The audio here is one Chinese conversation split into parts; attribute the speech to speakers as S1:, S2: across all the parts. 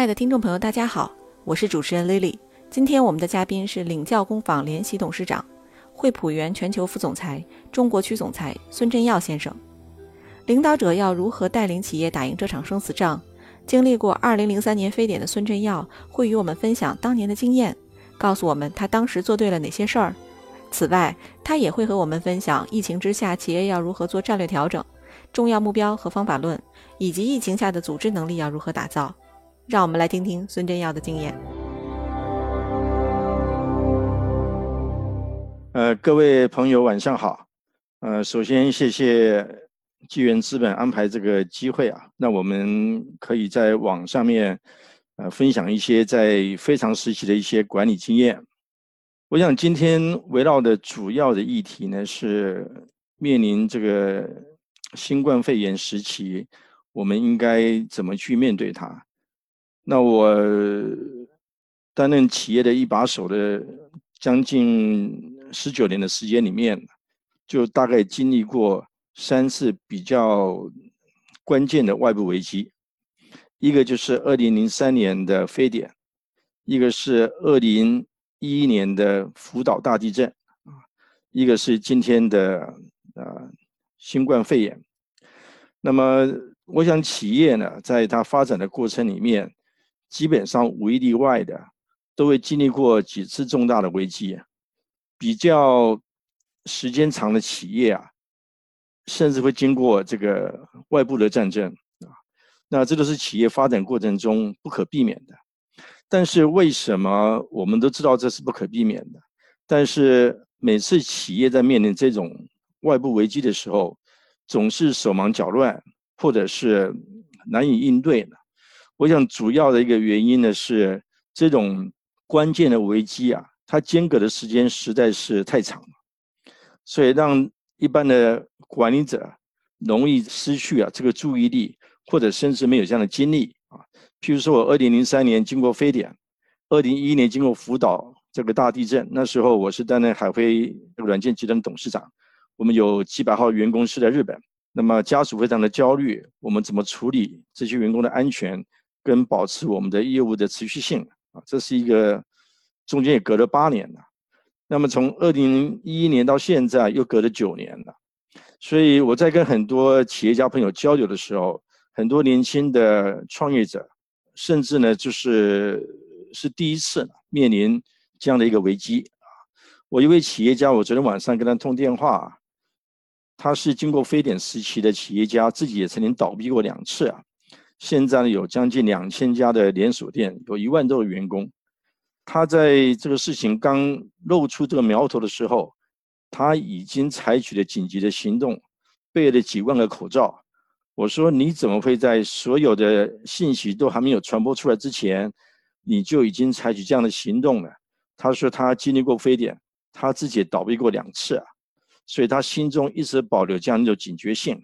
S1: 亲爱的听众朋友，大家好，我是主持人 Lily。今天我们的嘉宾是领教工坊联席董事长、惠普原全球副总裁、中国区总裁孙振耀先生。领导者要如何带领企业打赢这场生死仗？经历过2003年非典的孙振耀会与我们分享当年的经验，告诉我们他当时做对了哪些事儿。此外，他也会和我们分享疫情之下企业要如何做战略调整、重要目标和方法论，以及疫情下的组织能力要如何打造。让我们来听听孙振耀的经验。
S2: 呃，各位朋友，晚上好。呃，首先谢谢纪元资本安排这个机会啊，那我们可以在网上面呃分享一些在非常时期的一些管理经验。我想今天围绕的主要的议题呢是面临这个新冠肺炎时期，我们应该怎么去面对它。那我担任企业的一把手的将近十九年的时间里面，就大概经历过三次比较关键的外部危机，一个就是二零零三年的非典，一个是二零一一年的福岛大地震，啊，一个是今天的呃新冠肺炎。那么我想企业呢，在它发展的过程里面，基本上无一例外的，都会经历过几次重大的危机，比较时间长的企业啊，甚至会经过这个外部的战争啊，那这都是企业发展过程中不可避免的。但是为什么我们都知道这是不可避免的？但是每次企业在面临这种外部危机的时候，总是手忙脚乱，或者是难以应对呢？我想主要的一个原因呢是这种关键的危机啊，它间隔的时间实在是太长了，所以让一般的管理者容易失去啊这个注意力，或者甚至没有这样的精力啊。譬如说我二零零三年经过非典，二零一一年经过福岛这个大地震，那时候我是担任海飞软件集团董事长，我们有几百号员工是在日本，那么家属非常的焦虑，我们怎么处理这些员工的安全？跟保持我们的业务的持续性啊，这是一个中间也隔了八年了。那么从二零一一年到现在又隔了九年了，所以我在跟很多企业家朋友交流的时候，很多年轻的创业者，甚至呢就是是第一次面临这样的一个危机啊。我一位企业家，我昨天晚上跟他通电话，他是经过非典时期的企业家，自己也曾经倒闭过两次啊。现在呢，有将近两千家的连锁店，有一万多个员工。他在这个事情刚露出这个苗头的时候，他已经采取了紧急的行动，备了几万个口罩。我说：“你怎么会在所有的信息都还没有传播出来之前，你就已经采取这样的行动了？”他说：“他经历过非典，他自己倒闭过两次啊，所以他心中一直保留这样一种警觉性，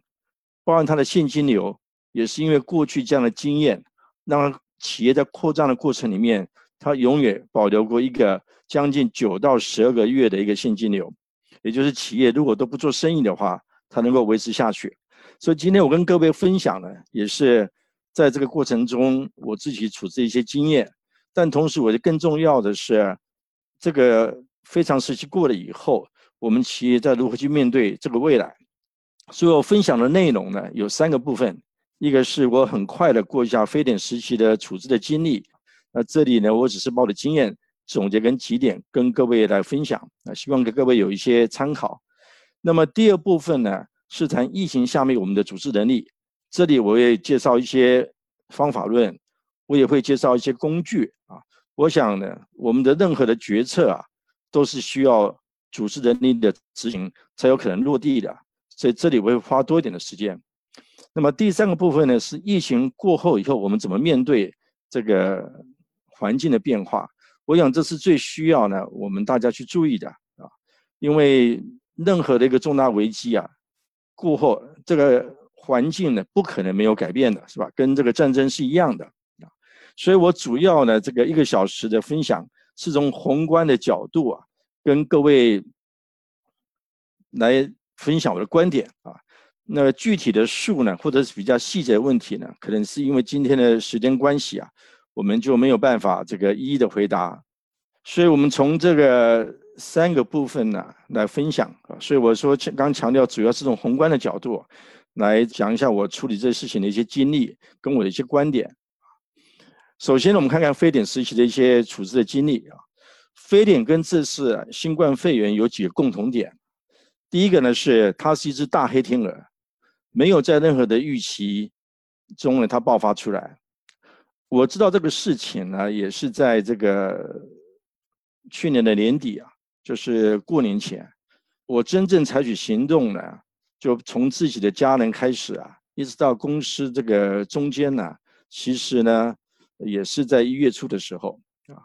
S2: 包含他的现金流。”也是因为过去这样的经验，让企业在扩张的过程里面，它永远保留过一个将近九到十二个月的一个现金流，也就是企业如果都不做生意的话，它能够维持下去。所以今天我跟各位分享的，也是在这个过程中我自己处置一些经验，但同时我觉得更重要的是，这个非常时期过了以后，我们企业在如何去面对这个未来。所以我分享的内容呢，有三个部分。一个是我很快的过一下非典时期的处置的经历，那这里呢，我只是把的经验总结跟几点跟各位来分享，啊，希望给各位有一些参考。那么第二部分呢，是谈疫情下面我们的组织能力，这里我也介绍一些方法论，我也会介绍一些工具啊。我想呢，我们的任何的决策啊，都是需要组织能力的执行才有可能落地的，所以这里我会花多一点的时间。那么第三个部分呢，是疫情过后以后，我们怎么面对这个环境的变化？我想这是最需要呢，我们大家去注意的啊，因为任何的一个重大危机啊，过后这个环境呢，不可能没有改变的，是吧？跟这个战争是一样的啊，所以我主要呢，这个一个小时的分享是从宏观的角度啊，跟各位来分享我的观点啊。那具体的数呢，或者是比较细节的问题呢，可能是因为今天的时间关系啊，我们就没有办法这个一一的回答。所以，我们从这个三个部分呢来分享。所以我说，刚强调主要是从宏观的角度来讲一下我处理这事情的一些经历跟我的一些观点。首先呢，我们看看非典时期的一些处置的经历啊。非典跟这次新冠肺炎有几个共同点。第一个呢是它是一只大黑天鹅，没有在任何的预期中呢它爆发出来。我知道这个事情呢也是在这个去年的年底啊，就是过年前，我真正采取行动呢，就从自己的家人开始啊，一直到公司这个中间呢，其实呢也是在一月初的时候啊，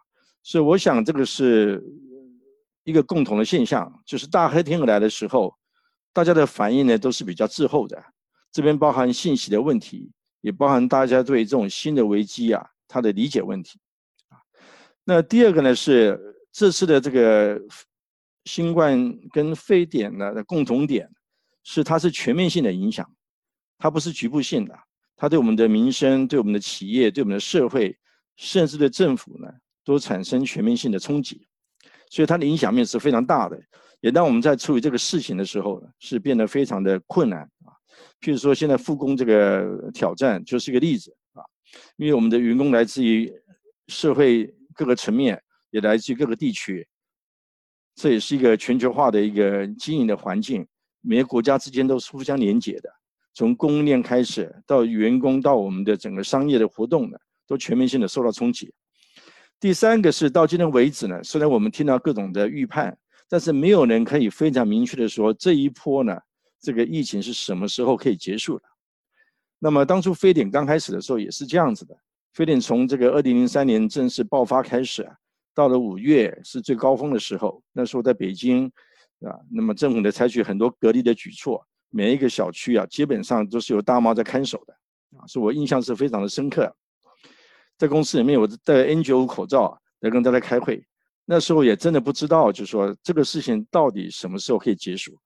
S2: 所以我想这个是。一个共同的现象就是大黑天鹅来的时候，大家的反应呢都是比较滞后的。这边包含信息的问题，也包含大家对这种新的危机啊，它的理解问题。啊，那第二个呢是这次的这个新冠跟非典呢的共同点，是它是全面性的影响，它不是局部性的，它对我们的民生、对我们的企业、对我们的社会，甚至对政府呢，都产生全面性的冲击。所以它的影响面是非常大的，也当我们在处理这个事情的时候呢，是变得非常的困难啊。譬如说，现在复工这个挑战就是一个例子啊，因为我们的员工来自于社会各个层面，也来自于各个地区，这也是一个全球化的一个经营的环境，每个国家之间都是互相连接的，从供应链开始到员工到我们的整个商业的活动呢，都全面性的受到冲击。第三个是到今天为止呢，虽然我们听到各种的预判，但是没有人可以非常明确的说这一波呢，这个疫情是什么时候可以结束的。那么当初非典刚开始的时候也是这样子的，非典从这个二零零三年正式爆发开始啊，到了五月是最高峰的时候，那时候在北京啊，那么政府呢采取很多隔离的举措，每一个小区啊基本上都是有大妈在看守的，啊，所以我印象是非常的深刻。在公司里面，我戴 N95 口罩来跟大家开会。那时候也真的不知道，就说这个事情到底什么时候可以结束。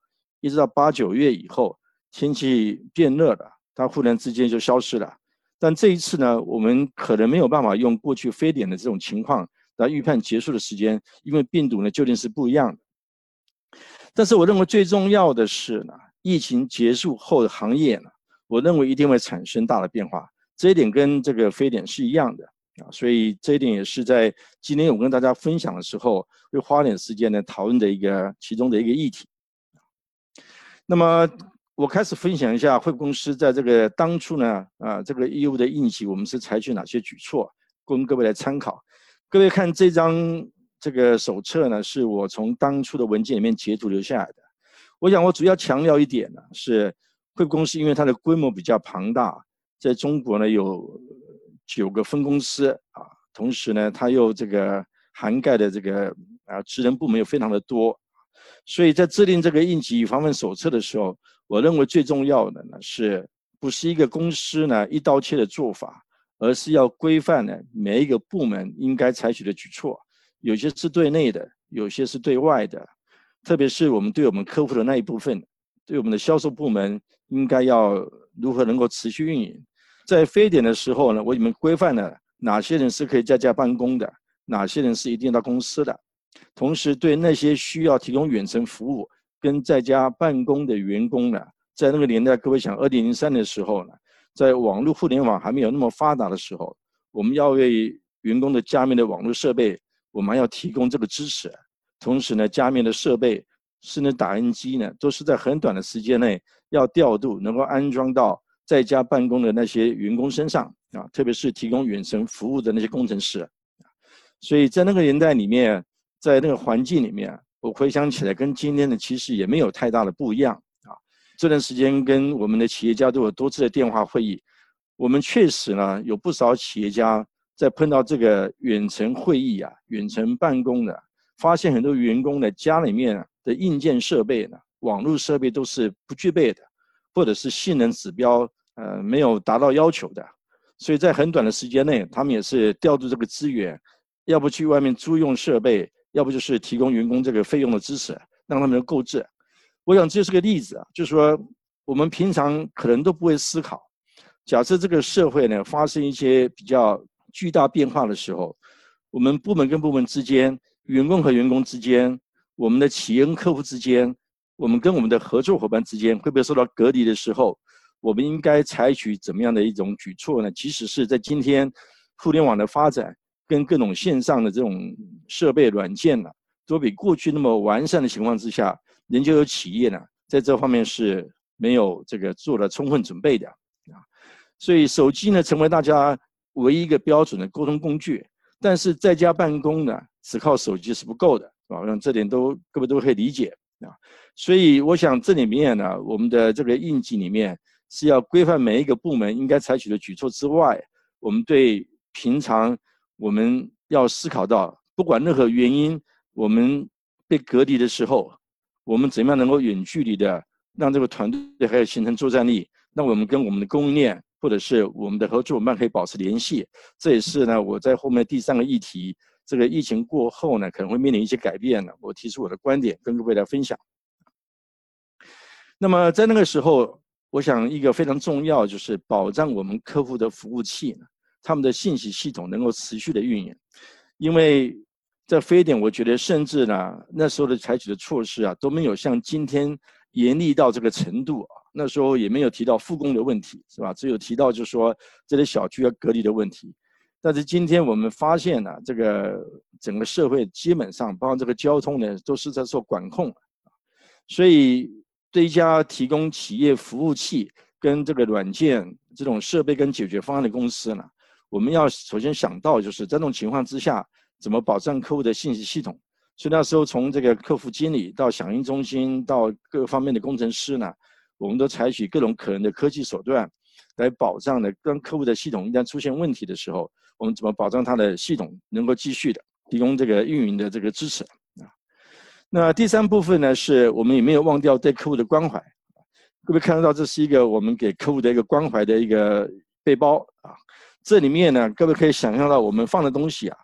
S2: 一直到八九月以后，天气变热了，它忽然之间就消失了。但这一次呢，我们可能没有办法用过去非典的这种情况来预判结束的时间，因为病毒呢究竟是不一样的。但是我认为最重要的是呢，疫情结束后的行业呢，我认为一定会产生大的变化。这一点跟这个非典是一样的啊，所以这一点也是在今天我跟大家分享的时候，会花点时间呢讨论的一个其中的一个议题。那么我开始分享一下惠普公司在这个当初呢啊这个业务的应急，我们是采取哪些举措，供各位来参考。各位看这张这个手册呢，是我从当初的文件里面截图留下来的。我想我主要强调一点呢，是惠普公司因为它的规模比较庞大。在中国呢，有九个分公司啊，同时呢，它又这个涵盖的这个啊职能部门又非常的多，所以在制定这个应急防范手册的时候，我认为最重要的呢，是不是一个公司呢一刀切的做法，而是要规范呢每一个部门应该采取的举措，有些是对内的，有些是对外的，特别是我们对我们客户的那一部分，对我们的销售部门应该要。如何能够持续运营？在非典的时候呢，我你们规范了哪些人是可以在家办公的，哪些人是一定到公司的。同时，对那些需要提供远程服务跟在家办公的员工呢，在那个年代，各位想，二零零三的时候呢，在网络互联网还没有那么发达的时候，我们要为员工的家面的网络设备，我们要提供这个支持。同时呢，家面的设备。甚至打印机呢，都是在很短的时间内要调度，能够安装到在家办公的那些员工身上啊，特别是提供远程服务的那些工程师。所以在那个年代里面，在那个环境里面，我回想起来，跟今天的其实也没有太大的不一样啊。这段时间跟我们的企业家都有多次的电话会议，我们确实呢有不少企业家在碰到这个远程会议啊、远程办公的，发现很多员工的家里面。的硬件设备呢，网络设备都是不具备的，或者是性能指标呃没有达到要求的，所以在很短的时间内，他们也是调度这个资源，要不去外面租用设备，要不就是提供员工这个费用的支持，让他们能购置。我想这是个例子啊，就是说我们平常可能都不会思考，假设这个社会呢发生一些比较巨大变化的时候，我们部门跟部门之间、员工和员工之间、我们的企业跟客户之间、我们跟我们的合作伙伴之间会不会受到隔离的时候，我们应该采取怎么样的一种举措呢？即使是在今天互联网的发展跟各种线上的这种设备软件呢，都比过去那么完善的情况之下，仍旧有企业呢在这方面是没有这个做了充分准备的啊。所以手机呢，成为大家唯一一个标准的沟通工具。但是在家办公呢，只靠手机是不够的，啊，让这点都各位都可以理解啊。所以我想这里面呢，我们的这个应急里面是要规范每一个部门应该采取的举措之外，我们对平常我们要思考到，不管任何原因，我们被隔离的时候，我们怎么样能够远距离的让这个团队还有形成作战力。那我们跟我们的供应链或者是我们的合作伙伴可以保持联系，这也是呢我在后面第三个议题，这个疫情过后呢可能会面临一些改变呢，我提出我的观点跟各位来分享。那么在那个时候，我想一个非常重要就是保障我们客户的服务器呢，他们的信息系统能够持续的运营，因为在非典，我觉得甚至呢那时候的采取的措施啊都没有像今天严厉到这个程度啊。那时候也没有提到复工的问题，是吧？只有提到就是说这些小区要隔离的问题。但是今天我们发现呢，这个整个社会基本上，包括这个交通呢，都是在做管控。所以对一家提供企业服务器跟这个软件这种设备跟解决方案的公司呢，我们要首先想到就是在这种情况之下，怎么保障客户的信息系统。所以那时候从这个客服经理到响应中心到各方面的工程师呢。我们都采取各种可能的科技手段，来保障呢，跟客户的系统一旦出现问题的时候，我们怎么保障它的系统能够继续的提供这个运营的这个支持啊？那第三部分呢，是我们也没有忘掉对客户的关怀。各位看得到，这是一个我们给客户的一个关怀的一个背包。这里面呢，各位可以想象到我们放的东西啊，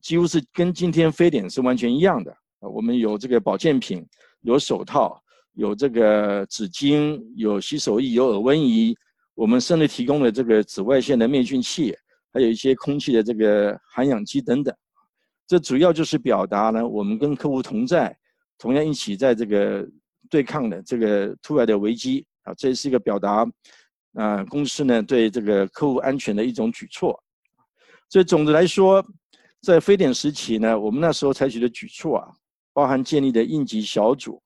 S2: 几乎是跟今天非典是完全一样的啊。我们有这个保健品，有手套。有这个纸巾，有洗手液，有耳温仪，我们甚至提供了这个紫外线的灭菌器，还有一些空气的这个含氧机等等。这主要就是表达呢，我们跟客户同在，同样一起在这个对抗的这个突然的危机啊，这是一个表达啊公司呢对这个客户安全的一种举措。所以总的来说，在非典时期呢，我们那时候采取的举措啊，包含建立的应急小组。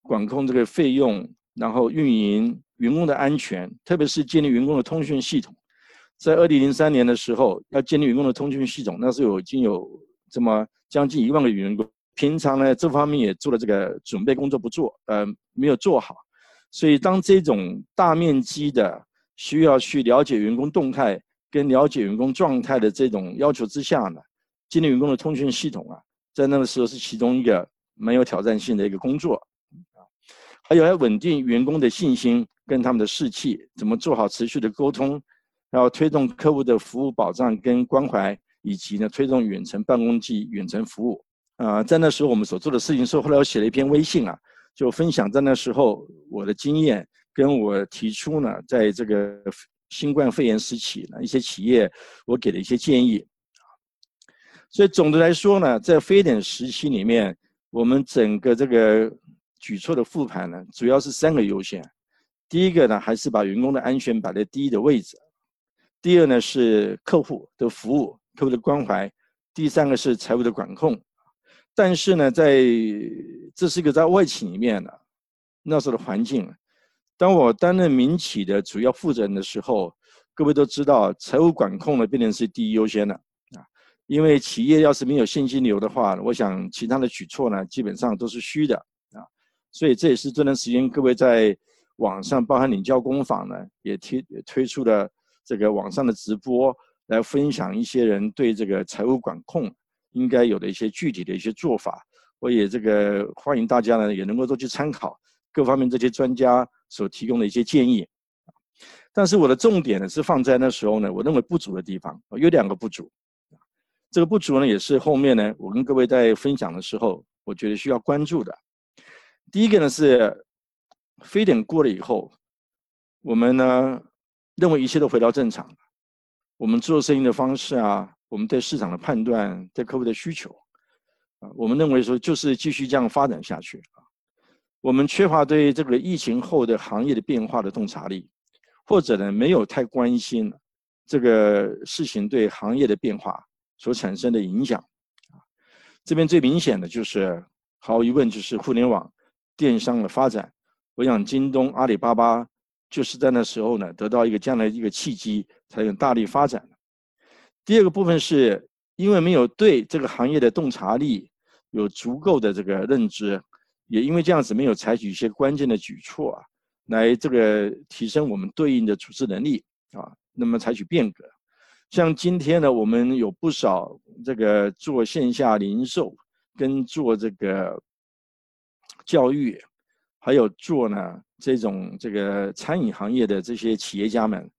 S2: 管控这个费用，然后运营员工的安全，特别是建立员工的通讯系统。在二零零三年的时候，要建立员工的通讯系统，那时候已经有这么将近一万个员工。平常呢，这方面也做了这个准备工作，不做，呃，没有做好。所以，当这种大面积的需要去了解员工动态跟了解员工状态的这种要求之下呢，建立员工的通讯系统啊，在那个时候是其中一个蛮有挑战性的一个工作啊。还有要稳定员工的信心跟他们的士气，怎么做好持续的沟通，然后推动客户的服务保障跟关怀，以及呢推动远程办公及远程服务。啊，在那时候我们所做的事情是，后来我写了一篇微信啊，就分享在那时候我的经验，跟我提出呢，在这个新冠肺炎时期呢，一些企业我给的一些建议。所以总的来说呢，在非典时期里面，我们整个这个。举措的复盘呢，主要是三个优先。第一个呢，还是把员工的安全摆在第一的位置；第二呢，是客户的服务、客户的关怀；第三个是财务的管控。但是呢，在这是一个在外企里面的那时候的环境。当我担任民企的主要负责人的时候，各位都知道，财务管控呢，变成是第一优先的啊。因为企业要是没有现金流的话，我想其他的举措呢，基本上都是虚的啊。所以这也是这段时间各位在网上，包含领教工坊呢，也推推出了这个网上的直播，来分享一些人对这个财务管控应该有的一些具体的一些做法。我也这个欢迎大家呢，也能够都去参考各方面这些专家所提供的一些建议。但是我的重点呢是放在那时候呢，我认为不足的地方，有两个不足。这个不足呢，也是后面呢，我跟各位在分享的时候，我觉得需要关注的。第一个呢是非典过了以后，我们呢认为一切都回到正常，我们做生意的方式啊，我们对市场的判断，对客户的需求，啊，我们认为说就是继续这样发展下去啊。我们缺乏对这个疫情后的行业的变化的洞察力，或者呢没有太关心这个事情对行业的变化所产生的影响啊。这边最明显的就是毫无疑问就是互联网电商的发展。我想京东、阿里巴巴就是在那时候呢得到一个这样的一个契机。才有大力发展第二个部分是因为没有对这个行业的洞察力有足够的这个认知，也因为这样子没有采取一些关键的举措啊，来这个提升我们对应的组织能力啊，那么采取变革。像今天呢，我们有不少这个做线下零售跟做这个教育，还有做呢这种这个餐饮行业的这些企业家们。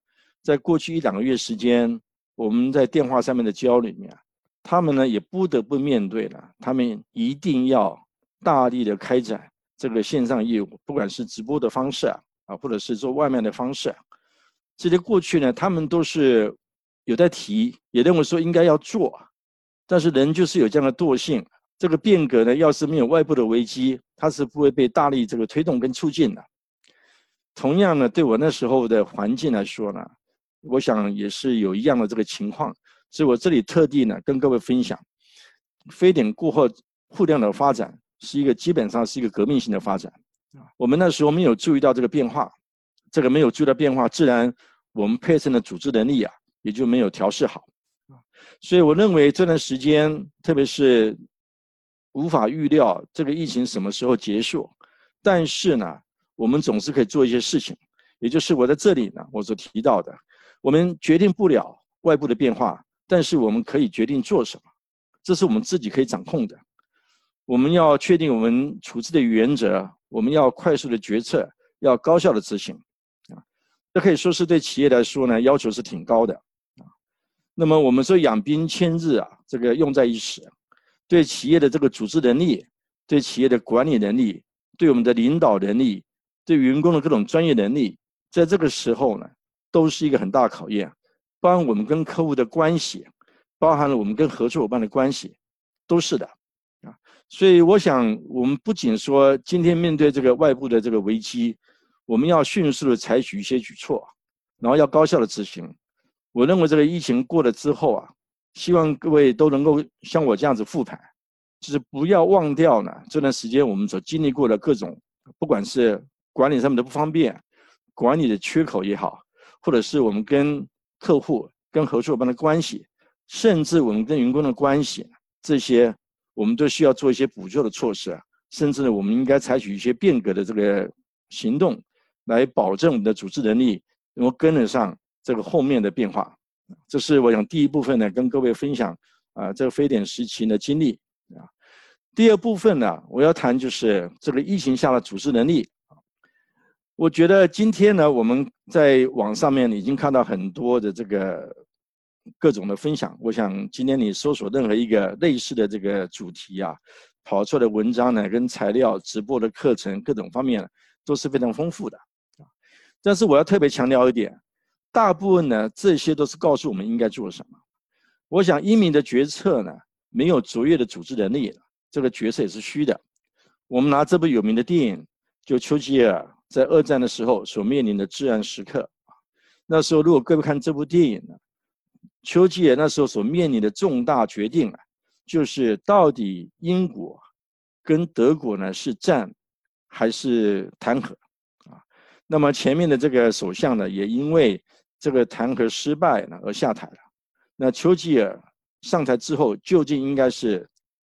S2: 在过去一两个月时间，我们在电话上面的交流里面，他们呢也不得不面对了，他们一定要大力的开展这个线上业务，不管是直播的方式啊，啊，或者是做外卖的方式，这些过去呢，他们都是有在提，也认为说应该要做，但是人就是有这样的惰性，这个变革呢，要是没有外部的危机，它是不会被大力这个推动跟促进的。同样呢，对我那时候的环境来说呢。我想也是有一样的这个情况，所以我这里特地呢跟各位分享，非典过后互联网的发展是一个基本上是一个革命性的发展啊。我们那时候没有注意到这个变化，这个没有注意到变化，自然我们配送的组织能力啊也就没有调试好啊。所以我认为这段时间，特别是无法预料这个疫情什么时候结束，但是呢，我们总是可以做一些事情，也就是我在这里呢我所提到的。我们决定不了外部的变化，但是我们可以决定做什么，这是我们自己可以掌控的。我们要确定我们处置的原则，我们要快速的决策，要高效的执行，啊，这可以说是对企业来说呢要求是挺高的，啊。那么我们说养兵千日啊，这个用在一时，对企业的这个组织能力，对企业的管理能力，对我们的领导能力，对员工的各种专业能力，在这个时候呢。都是一个很大的考验，包含我们跟客户的关系，包含了我们跟合作伙伴的关系，都是的，啊，所以我想，我们不仅说今天面对这个外部的这个危机，我们要迅速的采取一些举措，然后要高效的执行。我认为这个疫情过了之后啊，希望各位都能够像我这样子复盘，就是不要忘掉呢这段时间我们所经历过的各种，不管是管理上面的不方便，管理的缺口也好。或者是我们跟客户、跟合作伙伴的关系，甚至我们跟员工的关系，这些我们都需要做一些补救的措施啊。甚至呢，我们应该采取一些变革的这个行动，来保证我们的组织能力能够跟得上这个后面的变化。这是我想第一部分呢，跟各位分享啊，这个非典时期的经历啊。第二部分呢，我要谈就是这个疫情下的组织能力。我觉得今天呢，我们在网上面已经看到很多的这个各种的分享。我想今天你搜索任何一个类似的这个主题啊，跑出来的文章呢，跟材料、直播的课程各种方面都是非常丰富的。但是我要特别强调一点，大部分呢这些都是告诉我们应该做什么。我想英明的决策呢，没有卓越的组织能力，这个决策也是虚的。我们拿这部有名的电影，就丘吉尔。在二战的时候所面临的至暗时刻，那时候如果各位看这部电影呢，丘吉尔那时候所面临的重大决定啊，就是到底英国跟德国呢是战还是谈和啊？那么前面的这个首相呢，也因为这个谈和失败呢而下台了。那丘吉尔上台之后，究竟应该是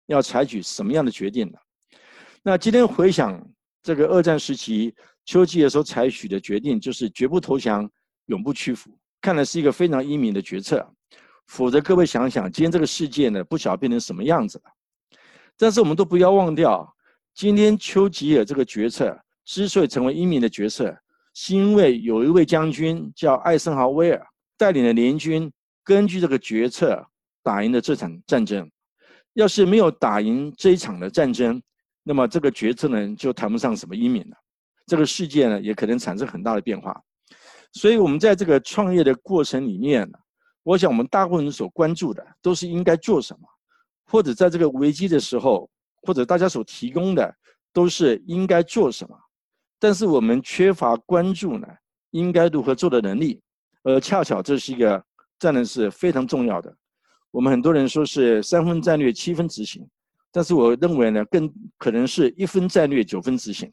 S2: 要采取什么样的决定呢？那今天回想这个二战时期。丘吉尔所采取的决定就是绝不投降，永不屈服，看来是一个非常英明的决策。否则，各位想想，今天这个世界呢，不晓得变成什么样子了。但是，我们都不要忘掉，今天丘吉尔这个决策之所以成为英明的决策，是因为有一位将军叫艾森豪威尔带领的联军，根据这个决策打赢了这场战争。要是没有打赢这一场的战争，那么这个决策呢，就谈不上什么英明了。这个世界呢，也可能产生很大的变化，所以，我们在这个创业的过程里面呢，我想我们大部分人所关注的都是应该做什么，或者在这个危机的时候，或者大家所提供的都是应该做什么，但是我们缺乏关注呢，应该如何做的能力，而恰巧这是一个战略是非常重要的。我们很多人说是三分战略七分执行，但是我认为呢，更可能是一分战略九分执行，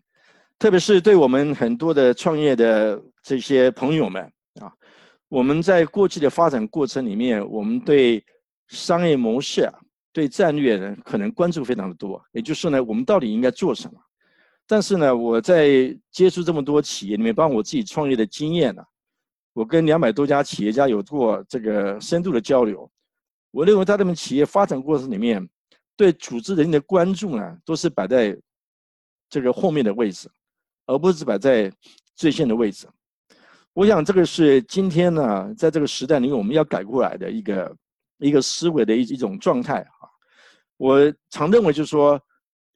S2: 特别是对我们很多的创业的这些朋友们啊。我们在过去的发展过程里面，我们对商业模式啊、对战略呢，可能关注非常的多。也就是呢，我们到底应该做什么？但是呢，我在接触这么多企业里面，包括我自己创业的经验呢，我跟两百多家企业家有过这个深度的交流。我认为在他们企业发展过程里面，对组织人的关注呢，都是摆在这个后面的位置，而不是摆在最先的位置。我想这个是今天呢，在这个时代里我们要改过来的一个一个思维的一一种状态啊。我常认为就是说，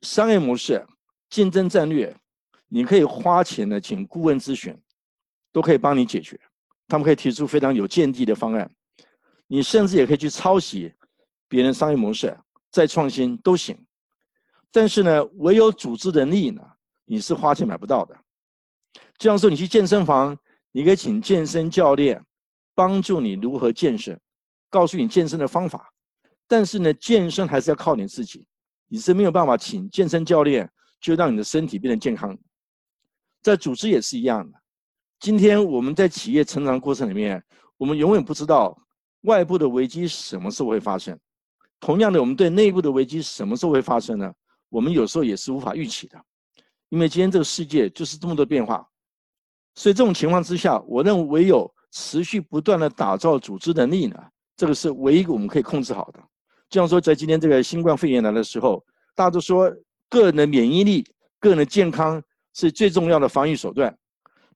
S2: 商业模式、竞争战略，你可以花钱呢请顾问咨询，都可以帮你解决。他们可以提出非常有见地的方案，你甚至也可以去抄袭别人商业模式，再创新都行。但是呢，唯有组织能力呢，你是花钱买不到的。这样说，你去健身房。你可以请健身教练帮助你如何健身，告诉你健身的方法。但是呢，健身还是要靠你自己，你是没有办法请健身教练就让你的身体变得健康。在组织也是一样的。今天我们在企业成长过程里面，我们永远不知道外部的危机什么时候会发生。同样的，我们对内部的危机什么时候会发生呢？我们有时候也是无法预期的，因为今天这个世界就是这么多变化。所以这种情况之下，我认为唯有持续不断的打造组织能力呢，这个是唯一我们可以控制好的。就像说，在今天这个新冠肺炎来的时候，大家都说个人的免疫力、个人的健康是最重要的防御手段。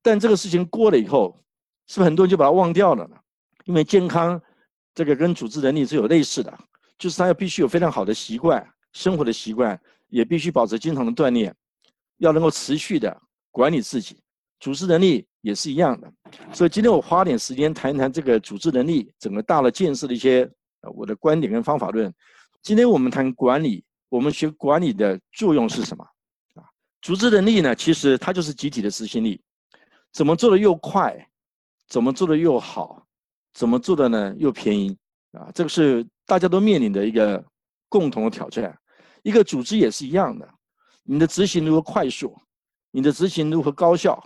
S2: 但这个事情过了以后，是不是很多人就把它忘掉了呢？因为健康这个跟组织能力是有类似的，就是他要必须有非常好的习惯、生活的习惯，也必须保持经常的锻炼，要能够持续的管理自己。组织能力也是一样的，所以今天我花点时间谈一谈这个组织能力整个大的建设的一些呃我的观点跟方法论。今天我们谈管理，我们学管理的作用是什么？啊，组织能力呢，其实它就是集体的执行力，怎么做的又快，怎么做的又好，怎么做的呢又便宜啊？这个是大家都面临的一个共同的挑战。一个组织也是一样的，你的执行如何快速，你的执行如何高效？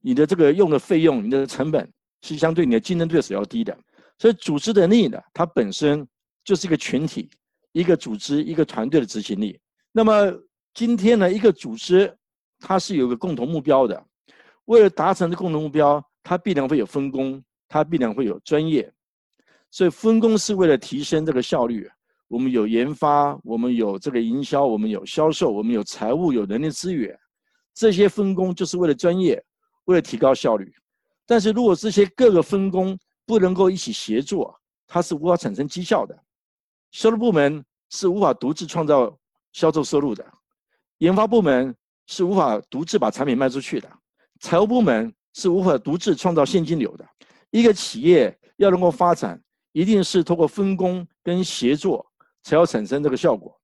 S2: 你的这个用的费用，你的成本是相对你的竞争对手要低的，所以组织能力呢，它本身就是一个群体、一个组织、一个团队的执行力。那么今天呢，一个组织它是有个共同目标的，为了达成这共同目标，它必然会有分工，它必然会有专业。所以分工是为了提升这个效率。我们有研发，我们有这个营销，我们有销售，我们有财务，有人力资源，这些分工就是为了专业。为了提高效率，但是如果这些各个分工不能够一起协作，它是无法产生绩效的。销售部门是无法独自创造销售收入的，研发部门是无法独自把产品卖出去的，财务部门是无法独自创造现金流的。一个企业要能够发展，一定是通过分工跟协作才要产生这个效果。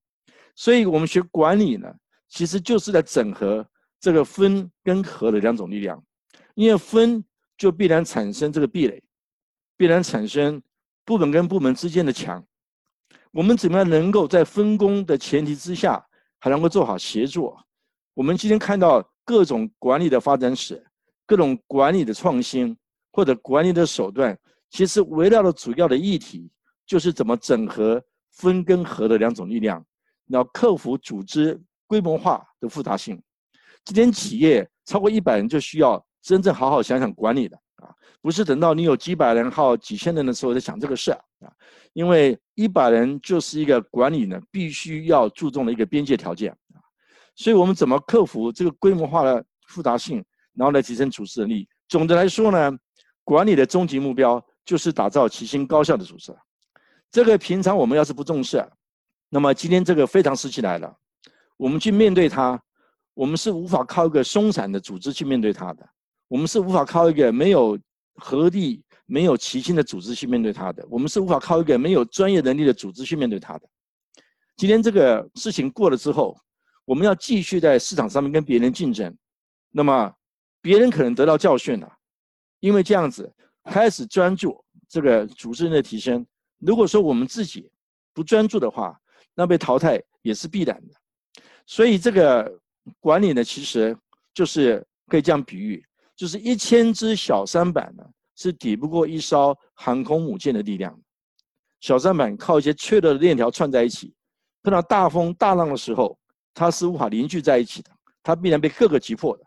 S2: 所以我们学管理呢，其实就是在整合这个分跟合的两种力量。因为分就必然产生这个壁垒，必然产生部门跟部门之间的墙。我们怎么样能够在分工的前提之下，还能够做好协作？我们今天看到各种管理的发展史，各种管理的创新或者管理的手段，其实围绕的主要的议题就是怎么整合分跟合的两种力量，要克服组织规模化的复杂性。今天企业超过一百人就需要。真正好好想想管理的啊，不是等到你有几百人、号几千人的时候再想这个事啊。因为一百人就是一个管理呢必须要注重的一个边界条件啊。所以我们怎么克服这个规模化的复杂性，然后来提升组织能力？总的来说呢，管理的终极目标就是打造齐心高效的组织。这个平常我们要是不重视，那么今天这个非常时期来了，我们去面对它，我们是无法靠一个松散的组织去面对它的。我们是无法靠一个没有合力、没有齐心的组织去面对它的，我们是无法靠一个没有专业能力的组织去面对它的。今天这个事情过了之后，我们要继续在市场上面跟别人竞争，那么别人可能得到教训了，因为这样子开始专注这个组织能力提升。如果说我们自己不专注的话，那被淘汰也是必然的。所以这个管理呢，其实就是可以这样比喻，就是一千只小舢板呢。是抵不过一艘航空母舰的力量。小舢板靠一些脆弱的链条串在一起，碰到大风大浪的时候，它是无法凝聚在一起的，它必然被各个击破的。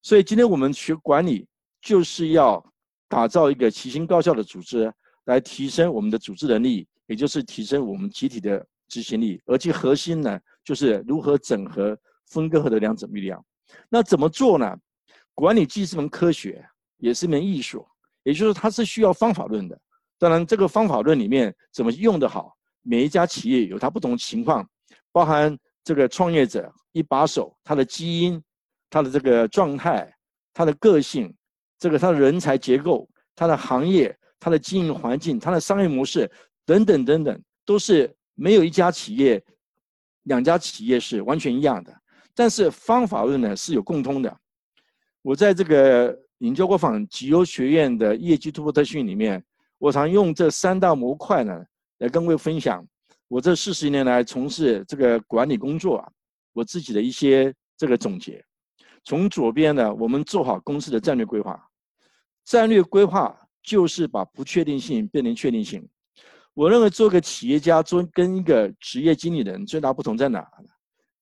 S2: 所以今天我们学管理，就是要打造一个齐心高效的组织，来提升我们的组织能力，也就是提升我们集体的执行力。而其核心呢，就是如何整合分割后的两种力量。那怎么做呢？管理既是门科学，也是门艺术。也就是它是需要方法论的，当然这个方法论里面怎么用得好，每一家企业有它不同的情况，包含这个创业者一把手，他的基因，他的这个状态，他的个性，这个他的人才结构，他的行业，它的经营环境，它的商业模式等等等等，都是没有一家企业、两家企业是完全一样的，但是方法论呢是有共通的。我在这个。领教过坊集优学院的业绩突破特训里面，我常用这三大模块呢来跟各位分享我这四十年来从事这个管理工作啊，我自己的一些这个总结。从左边呢，我们做好公司的战略规划，战略规划就是把不确定性变成确定性。我认为做个企业家，做跟一个职业经理人最大不同在哪？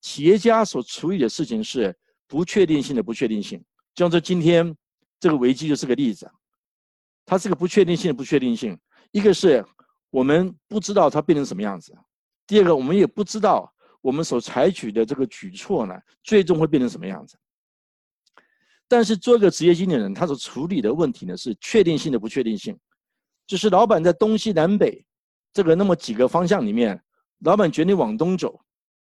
S2: 企业家所处理的事情是不确定性的不确定性，就像这今天。这个危机就是个例子，它是个不确定性的不确定性。一个是我们不知道它变成什么样子，第二个我们也不知道我们所采取的这个举措呢，最终会变成什么样子。但是做一个职业经理人，他所处理的问题呢是确定性的不确定性，就是老板在东西南北这个那么几个方向里面，老板决定往东走，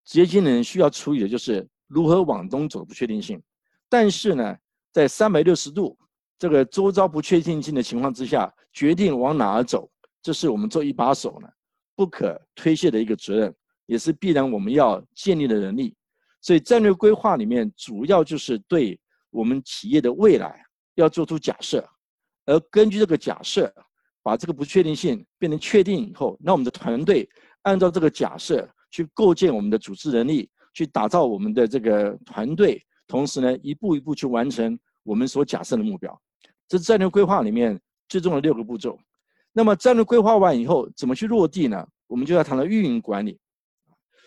S2: 职业经理人需要处理的就是如何往东走的不确定性。但是呢。在三百六十度这个周遭不确定性的情况之下，决定往哪儿走，这是我们做一把手呢不可推卸的一个责任，也是必然我们要建立的能力。所以战略规划里面主要就是对我们企业的未来要做出假设，而根据这个假设，把这个不确定性变成确定以后，那我们的团队按照这个假设去构建我们的组织能力，去打造我们的这个团队，同时呢一步一步去完成。我们所假设的目标，这是战略规划里面最重要的六个步骤。那么战略规划完以后，怎么去落地呢？我们就要谈到运营管理。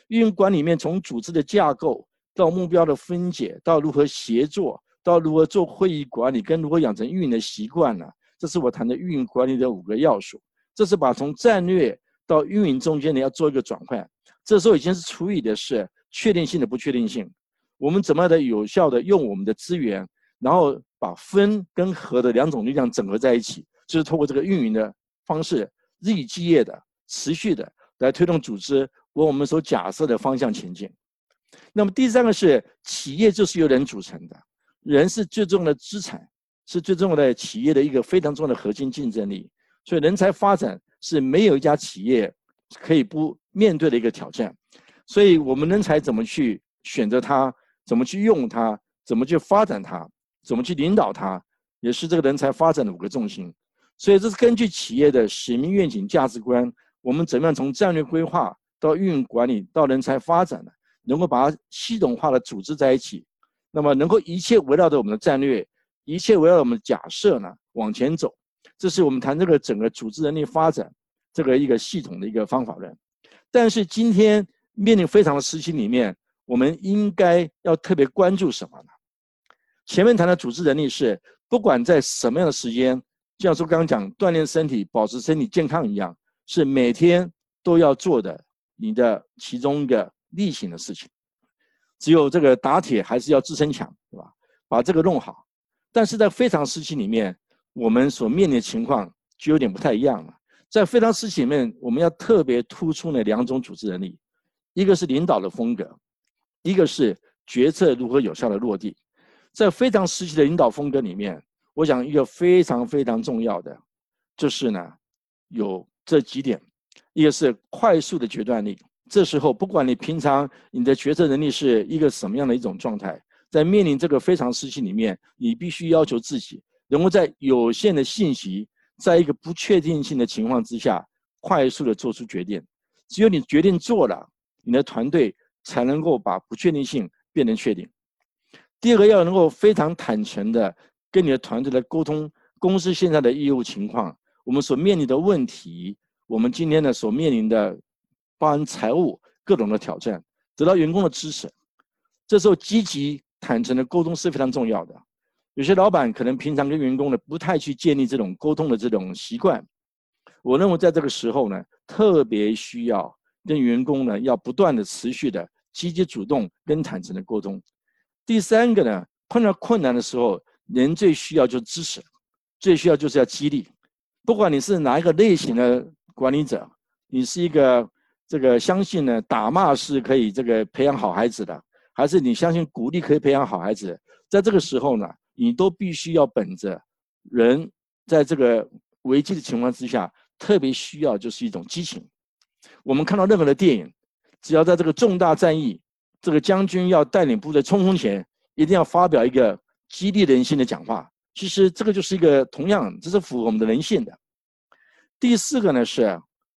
S2: 运营管理里面，从组织的架构到目标的分解，到如何协作，到如何做会议管理，跟如何养成运营的习惯呢？这是我谈的运营管理的五个要素。这是把从战略到运营中间呢要做一个转换。这时候已经是处理的是确定性的不确定性。我们怎么样的有效的用我们的资源？然后把分跟合的两种力量整合在一起，就是通过这个运营的方式，日以继夜的、持续的来推动组织往我们所假设的方向前进。那么第三个是企业就是由人组成的，人是最重要的资产，是最重要的企业的一个非常重要的核心竞争力。所以人才发展是没有一家企业可以不面对的一个挑战。所以我们人才怎么去选择它，怎么去用它，怎么去发展它？怎么去领导它，也是这个人才发展的五个重心。所以这是根据企业的使命、愿景、价值观，我们怎么样从战略规划到运营管理到人才发展？能够把它系统化的组织在一起，那么能够一切围绕着我们的战略，一切围绕我们的假设呢往前走。这是我们谈这个整个组织能力发展这个一个系统的一个方法论。但是今天面临非常的时期里面，我们应该要特别关注什么呢？前面谈的组织能力是，不管在什么样的时间，就像说刚刚讲锻炼身体、保持身体健康一样，是每天都要做的你的其中一个例行的事情。只有这个打铁还是要自身强，对吧？把这个弄好。但是在非常时期里面，我们所面临的情况就有点不太一样了。在非常时期里面，我们要特别突出那两种组织能力，一个是领导的风格，一个是决策如何有效的落地。在非常时期的领导风格里面，我想一个非常非常重要的，就是呢，有这几点，一个是快速的决断力。这时候，不管你平常你的决策能力是一个什么样的一种状态，在面临这个非常时期里面，你必须要求自己能够在有限的信息，在一个不确定性的情况之下，快速的做出决定。只有你决定做了，你的团队才能够把不确定性变成确定。第二个，要能够非常坦诚的跟你的团队来沟通公司现在的业务情况，我们所面临的问题，我们今天呢所面临的。包含财务各种的挑战，得到员工的支持，这时候积极坦诚的沟通是非常重要的。有些老板可能平常跟员工呢不太去建立这种沟通的这种习惯，我认为在这个时候呢，特别需要跟员工呢要不断的持续的积极主动跟坦诚的沟通。第三个呢，碰到困难的时候，人最需要就是支持，最需要就是要激励。不管你是哪一个类型的管理者，你是一个。这个相信呢，打骂是可以这个培养好孩子的，还是你相信鼓励可以培养好孩子？在这个时候呢，你都必须要本着人在这个危机的情况之下，特别需要就是一种激情。我们看到任何的电影，只要在这个重大战役，这个将军要带领部队冲锋前，一定要发表一个激励人心的讲话。其实这个就是一个同样，这是符合我们的人性的。第四个呢，是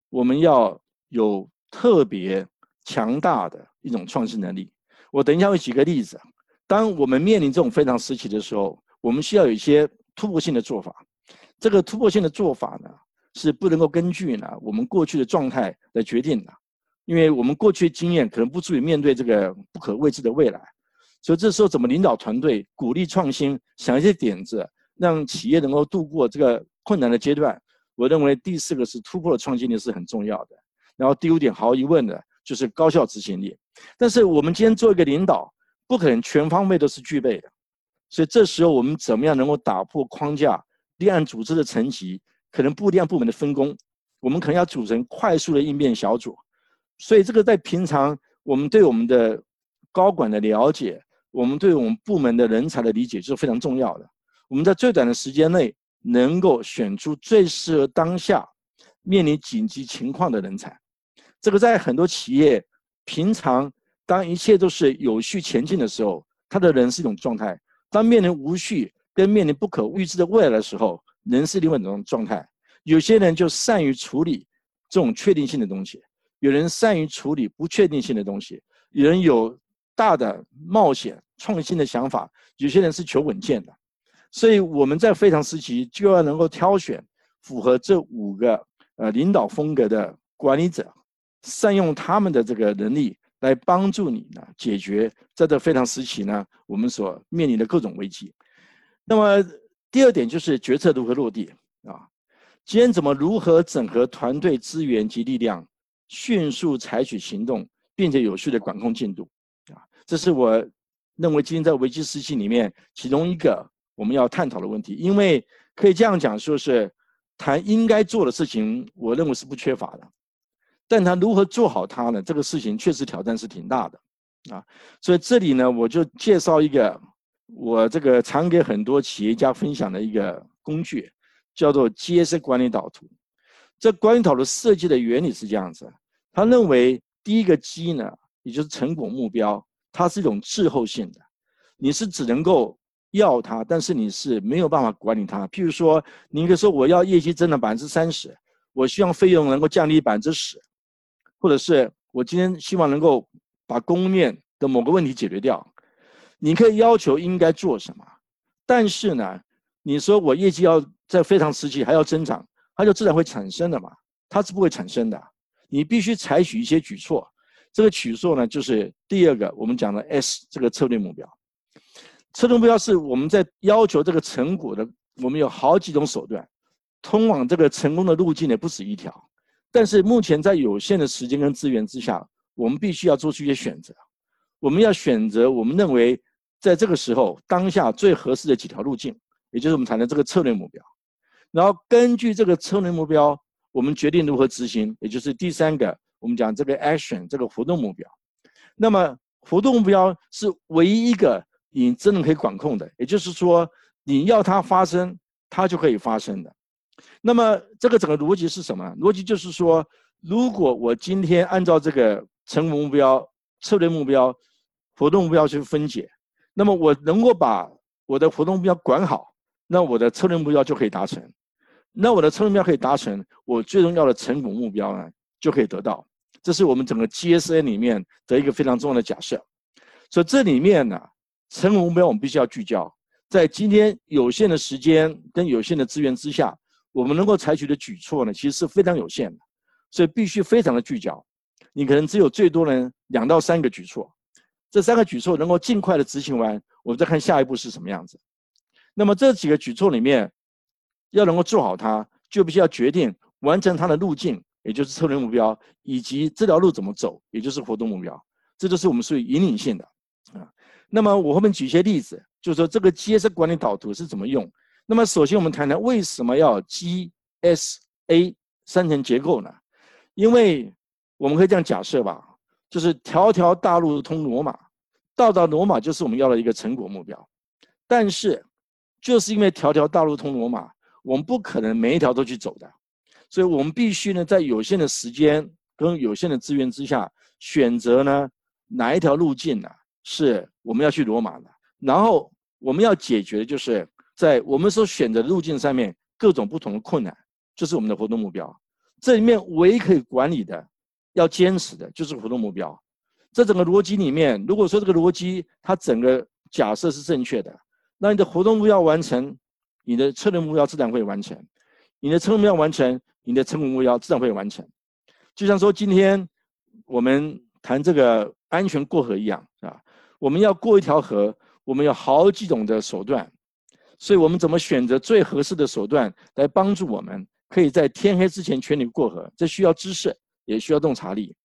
S2: 我们要有。特别强大的一种创新能力。我等一下会举个例子。当我们面临这种非常时期的时候，我们需要有一些突破性的做法。这个突破性的做法呢，是不能够根据呢我们过去的状态来决定的，因为我们过去的经验可能不足以面对这个不可未知的未来。所以这时候怎么领导团队，鼓励创新，想一些点子，让企业能够度过这个困难的阶段。我认为第四个是突破的创新力是很重要的。然后第五点，毫无疑问的就是高效执行力。但是我们今天做一个领导，不可能全方位都是具备的，所以这时候我们怎么样能够打破框架，立案组织的层级，可能不一样部门的分工，我们可能要组成快速的应变小组。所以这个在平常我们对我们的高管的了解，我们对我们部门的人才的理解是非常重要的。我们在最短的时间内能够选出最适合当下面临紧急情况的人才。这个在很多企业，平常当一切都是有序前进的时候，他的人是一种状态；当面临无序跟面临不可预知的未来的时候，人是另外一种状态。有些人就善于处理这种确定性的东西，有人善于处理不确定性的东西，有人有大的冒险创新的想法，有些人是求稳健的。所以我们在非常时期就要能够挑选符合这五个呃领导风格的管理者。善用他们的这个能力来帮助你呢，解决在这非常时期呢，我们所面临的各种危机。那么第二点就是决策如何落地啊？今天怎么如何整合团队资源及力量，迅速采取行动，并且有序的管控进度啊？这是我认为今天在危机时期里面其中一个我们要探讨的问题。因为可以这样讲，说是谈应该做的事情，我认为是不缺乏的。但他如何做好它呢？这个事情确实挑战是挺大的，啊，所以这里呢，我就介绍一个我这个常给很多企业家分享的一个工具，叫做 GS 管理导图。这管理导图设计的原理是这样子，他认为第一个 G 呢，也就是成果目标，它是一种滞后性的，你是只能够要它，但是你是没有办法管理它。譬如说，你应该说我要业绩增长百分之三十，我希望费用能够降低百分之十。或者是我今天希望能够把供应链的某个问题解决掉，你可以要求应该做什么，但是呢，你说我业绩要在非常时期还要增长，它就自然会产生的嘛，它是不会产生的。你必须采取一些举措，这个举措呢，就是第二个我们讲的 S 这个策略目标。策略目标是我们在要求这个成果的，我们有好几种手段，通往这个成功的路径呢不止一条。但是目前在有限的时间跟资源之下，我们必须要做出一些选择。我们要选择我们认为在这个时候当下最合适的几条路径，也就是我们谈的这个策略目标。然后根据这个策略目标，我们决定如何执行，也就是第三个我们讲这个 action 这个活动目标。那么活动目标是唯一一个你真的可以管控的，也就是说你要它发生，它就可以发生的。那么这个整个逻辑是什么？逻辑就是说，如果我今天按照这个成果目标、策略目标、活动目标去分解，那么我能够把我的活动目标管好，那我的策略目标就可以达成。那我的策略目标可以达成，我最重要的成果目标呢就可以得到。这是我们整个 GSA 里面的一个非常重要的假设。所以这里面呢，成果目标我们必须要聚焦，在今天有限的时间跟有限的资源之下，我们能够采取的举措呢，其实是非常有限的。所以必须非常的聚焦。你可能只有最多呢两到三个举措，这三个举措能够尽快的执行完，我们再看下一步是什么样子。那么这几个举措里面。要能够做好它，就必须要决定完成它的路径，也就是策略目标，以及这条路怎么走，也就是活动目标。这就是我们属于引领性的啊。那么我后面举一些例子，就是说这个 GS 管理导图是怎么用。那么首先我们谈谈为什么要 GSA 三层结构呢？因为我们可以这样假设吧，就是条条大路通罗马，到达罗马就是我们要的一个成果目标。但是就是因为条条大路通罗马。我们不可能每一条都去走的，所以我们必须呢，在有限的时间跟有限的资源之下，选择呢哪一条路径呢是我们要去罗马的。然后我们要解决的就是在我们所选择的路径上面各种不同的困难，就是我们的活动目标。这里面唯一可以管理的、要坚持的就是活动目标。这整个逻辑里面，如果说这个逻辑它整个假设是正确的，那你的活动目标完成。你的策略目标自然会完成，你的策略目标完成，你的成果目标自然会完成。就像说今天我们谈这个安全过河一样，啊，我们要过一条河，我们有好几种的手段，所以我们怎么选择最合适的手段来帮助我们，可以在天黑之前全力过河？这需要知识，也需要洞察力。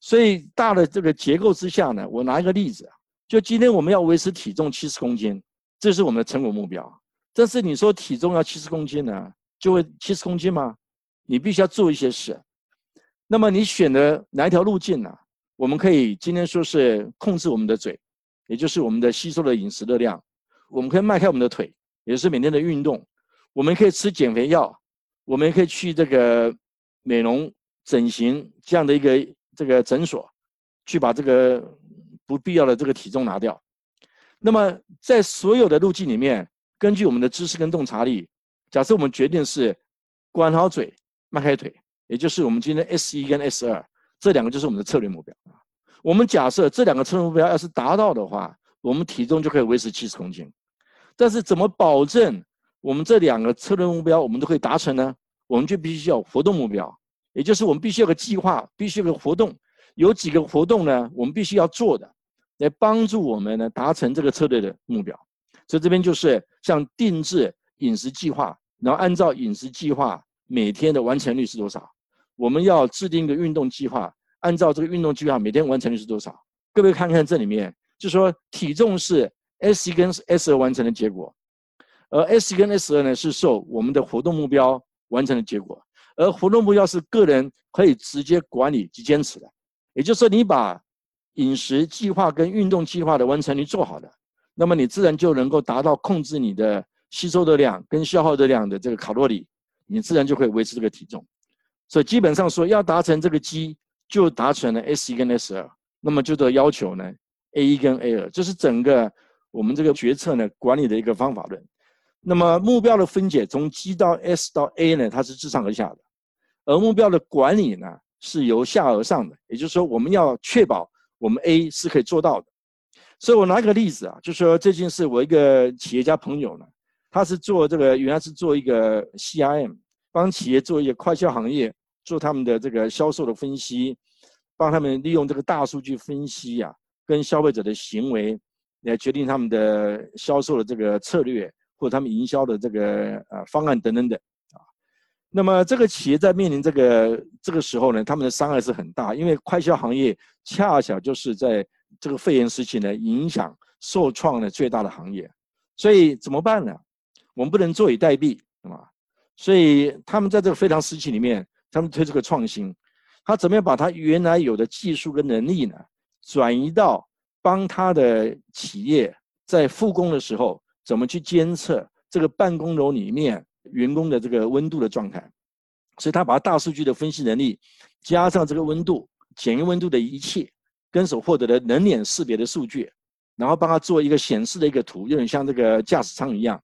S2: 所以大的这个结构之下呢，我拿一个例子，就今天我们要维持体重七十公斤，这是我们的成果目标。但是你说体重要七十公斤呢，就会七十公斤吗？你必须要做一些事。那么你选的哪一条路径呢？我们可以今天说是控制我们的嘴，也就是我们的吸收的饮食热量。我们可以迈开我们的腿，也是每天的运动。我们可以吃减肥药，我们也可以去这个美容整形这样的一个这个诊所，去把这个不必要的这个体重拿掉。那么在所有的路径里面。根据我们的知识跟洞察力，假设我们决定是管好嘴、迈开腿，也就是我们今天 S 一跟 S 二这两个就是我们的策略目标。我们假设这两个策略目标要是达到的话，我们体重就可以维持七十公斤。但是怎么保证我们这两个策略目标我们都可以达成呢？我们就必须要活动目标，也就是我们必须有个计划，必须有个活动，有几个活动呢？我们必须要做的，来帮助我们呢达成这个策略的目标。所以这边就是像定制饮食计划，然后按照饮食计划每天的完成率是多少？我们要制定一个运动计划，按照这个运动计划每天完成率是多少？各位看看这里面，就说体重是 S 一跟 S 二完成的结果，而 S 一跟 S 二呢是受我们的活动目标完成的结果，而活动目标是个人可以直接管理及坚持的，也就是说你把饮食计划跟运动计划的完成率做好了。那么你自然就能够达到控制你的吸收的量跟消耗的量的这个卡路里，你自然就会维持这个体重。所以基本上说要达成这个 G，就达成了 S 一跟 S 二，那么就得要求呢 A 一跟 A 二，就是整个我们这个决策呢管理的一个方法论。那么目标的分解从 G 到 S 到 A 呢，它是自上而下的，而目标的管理呢是由下而上的，也就是说我们要确保我们 A 是可以做到的。所以我拿一个例子啊，就说最近是我一个企业家朋友呢，他是做这个原来是做一个 CRM，帮企业做一个快销行业做他们的这个销售的分析，帮他们利用这个大数据分析呀，跟消费者的行为来决定他们的销售的这个策略或者他们营销的这个呃方案等等等啊。那么这个企业在面临这个这个时候呢，他们的伤害是很大，因为快销行业恰巧就是在。这个肺炎时期呢，影响受创的最大的行业，所以怎么办呢？我们不能坐以待毙，对吧？所以他们在这个非常时期里面，他们推这个创新，他怎么样把他原来有的技术跟能力呢，转移到帮他的企业在复工的时候，怎么去监测这个办公楼里面员工的这个温度的状态，所以他把大数据的分析能力加上这个温度检验温度的仪器跟所获得的人脸识别的数据，然后帮他做一个显示的一个图，有点像这个驾驶舱一样，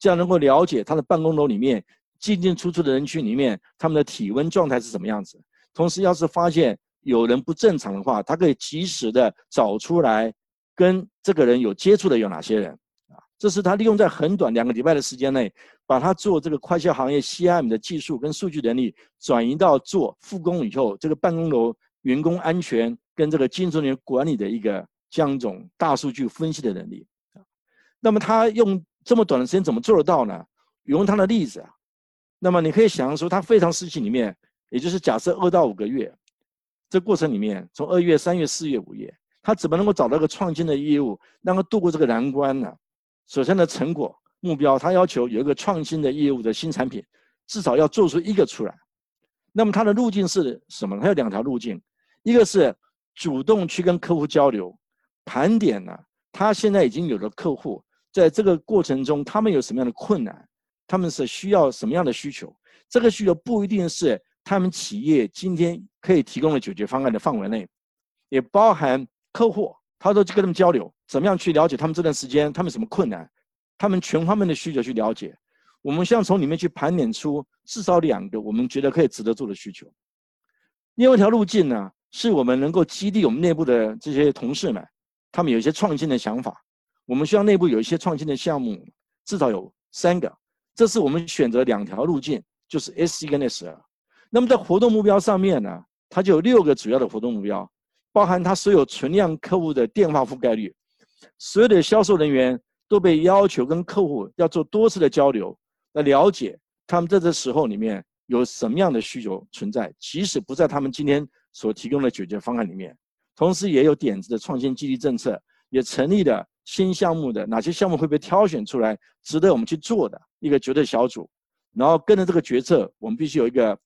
S2: 这样能够了解他的办公楼里面进进出出的人群里面他们的体温状态是什么样子。同时，要是发现有人不正常的话，他可以及时的找出来跟这个人有接触的有哪些人啊。这是他利用在很短两个礼拜的时间内，把他做这个快销行业 CIM 的技术跟数据能力转移到做复工以后这个办公楼员工安全跟这个金融人员管理的一个这样一种大数据分析的能力。那么他用这么短的时间怎么做得到呢？用他的例子啊，那么你可以想象说，他非常时期里面，也就是假设二到五个月，这过程里面，从二月、三月、四月、五月，他怎么能够找到一个创新的业务，让他度过这个难关呢？首先的成果目标，他要求有一个创新的业务的新产品，至少要做出一个出来。那么它的路径是什么？它有两条路径，一个是主动去跟客户交流，盘点呢，他现在已经有了客户，在这个过程中他们有什么样的困难，他们是需要什么样的需求？这个需求不一定是他们企业今天可以提供的解决方案的范围内，也包含客户。他都去跟他们交流，怎么样去了解他们这段时间他们什么困难，他们全方面的需求去了解。我们希望从里面去盘点出至少两个我们觉得可以值得做的需求。另外一条路径呢，是我们能够激励我们内部的这些同事们，他们有一些创新的想法。我们希望内部有一些创新的项目，至少有三个。这是我们选择两条路径，就是 S 一跟 S 二。那么在活动目标上面呢，它就有六个主要的活动目标。包含它所有存量客户的电话覆盖率，所有的销售人员都被要求跟客户要做多次的交流，来了解他们在这时候里面有什么样的需求存在，即使不在他们今天所提供的解决方案里面，同时也有点子的创新激励政策，也成立了新项目的哪些项目会被挑选出来，值得我们去做的一个决策小组，然后跟着这个决策，我们必须有一个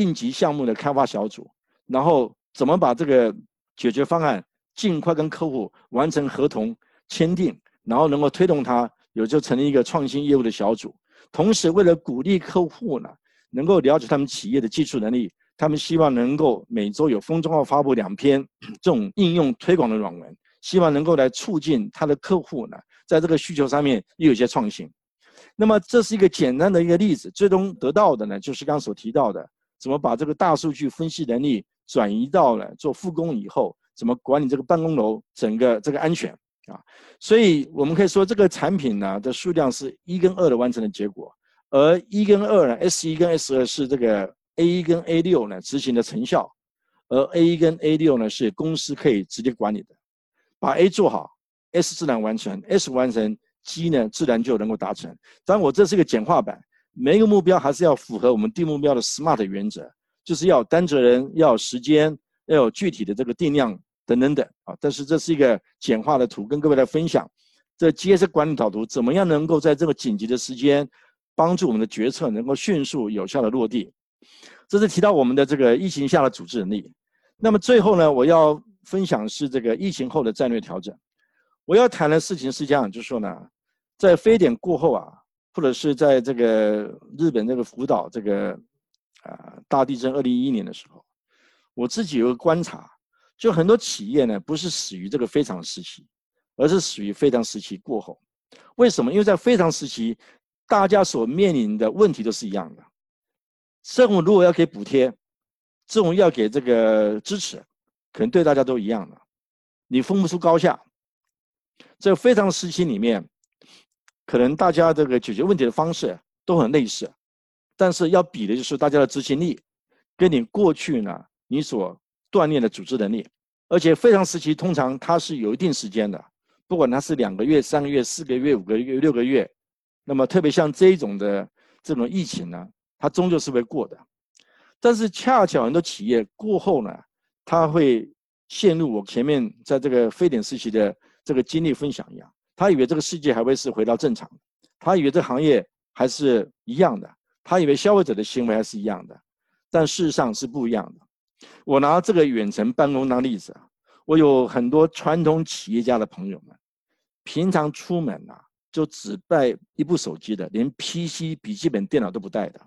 S2: 应急项目的开发小组，然后怎么把这个。解决方案尽快跟客户完成合同签订，然后能够推动他有就成立一个创新业务的小组。同时，为了鼓励客户呢，能够了解他们企业的技术能力，他们希望能够每周有公众号发布两篇这种应用推广的软文，希望能够来促进他的客户呢，在这个需求上面又有些创新。那么，这是一个简单的一个例子，最终得到的呢，就是刚所提到的，怎么把这个大数据分析能力。转移到了做复工以后，怎么管理这个办公楼整个这个安全啊？所以我们可以说，这个产品呢的数量是一跟二的完成的结果，而一跟二呢，S 一跟 S 二是这个 A 一跟 A 六呢执行的成效，而 A 一跟 A 六呢是公司可以直接管理的，把 A 做好，S 自然完成，S 完成，G 呢自然就能够达成。当然，我这是一个简化版，每一个目标还是要符合我们定目标的 SMART 原则。就是要担责人，要有时间，要有具体的这个定量等等等啊。但是这是一个简化的图，跟各位来分享。这 GS 管理导图怎么样能够在这个紧急的时间，帮助我们的决策能够迅速有效的落地？这是提到我们的这个疫情下的组织能力。那么最后呢，我要分享是这个疫情后的战略调整。我要谈的事情是这样，就是说呢，在非典过后啊，或者是在这个日本这个福岛这个。啊，大地震二零一一年的时候，我自己有个观察，就很多企业呢，不是死于这个非常时期，而是死于非常时期过后。为什么？因为在非常时期，大家所面临的问题都是一样的。政府如果要给补贴，政府要给这个支持，可能对大家都一样的，你分不出高下。在非常时期里面，可能大家这个解决问题的方式都很类似。但是要比的就是大家的执行力，跟你过去呢你所锻炼的组织能力，而且非常时期通常它是有一定时间的，不管它是两个月、三个月、四个月、五个月、六个月，那么特别像这一种的这种疫情呢，它终究是会过的。但是恰巧很多企业过后呢，他会陷入我前面在这个非典时期的这个经历分享一样，他以为这个世界还会是回到正常，他以为这行业还是一样的。他以为消费者的行为还是一样的，但事实上是不一样的。我拿这个远程办公当例子啊，我有很多传统企业家的朋友们，平常出门啊，就只带一部手机的，连 PC 笔记本电脑都不带的，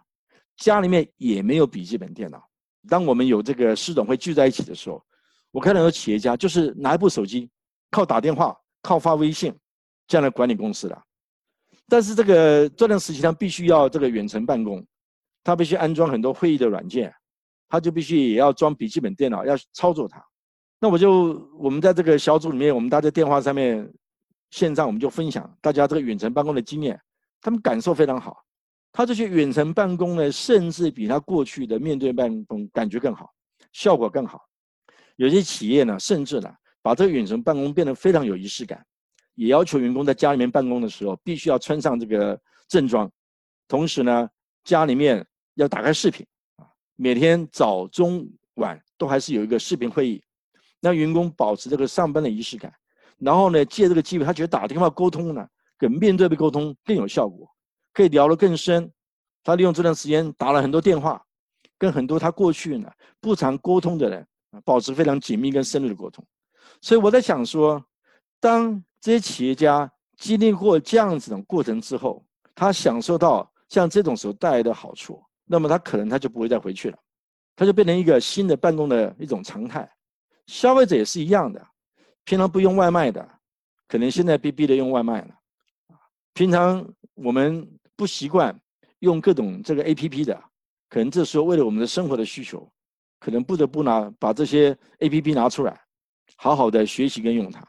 S2: 家里面也没有笔记本电脑。当我们有这个市总会聚在一起的时候，我看到有企业家就是拿一部手机，靠打电话、靠发微信这样的管理公司的。但是这个这段时期他必须要这个远程办公，他必须安装很多会议的软件，他就必须也要装笔记本电脑要操作它。那我就我们在这个小组里面，我们大家电话上面。线上我们就分享大家这个远程办公的经验，他们感受非常好。他这些远程办公呢，甚至比他过去的面对办公感觉更好，效果更好。有些企业呢，甚至呢，把这个远程办公变得非常有仪式感，也要求员工在家里面办公的时候，必须要穿上这个正装，同时呢，家里面要打开视频啊，每天早中晚都还是有一个视频会议，让员工保持这个上班的仪式感。然后呢，借这个机会，他觉得打电话沟通呢，跟面对面沟通更有效果，可以聊得更深。他利用这段时间打了很多电话，跟很多他过去呢不常沟通的人啊保持非常紧密跟深入的沟通。所以我在想说，当这些企业家经历过这样子的过程之后，他享受到像这种时候带来的好处，那么他可能他就不会再回去了，他就变成一个新的办公的一种常态。消费者也是一样的。平常不用外卖的，可能现在被逼的用外卖了。平常我们不习惯用各种这个 A P P 的，可能这时候为了我们的生活的需求，可能不得不拿把这些 A P P 拿出来，好好的学习跟用它。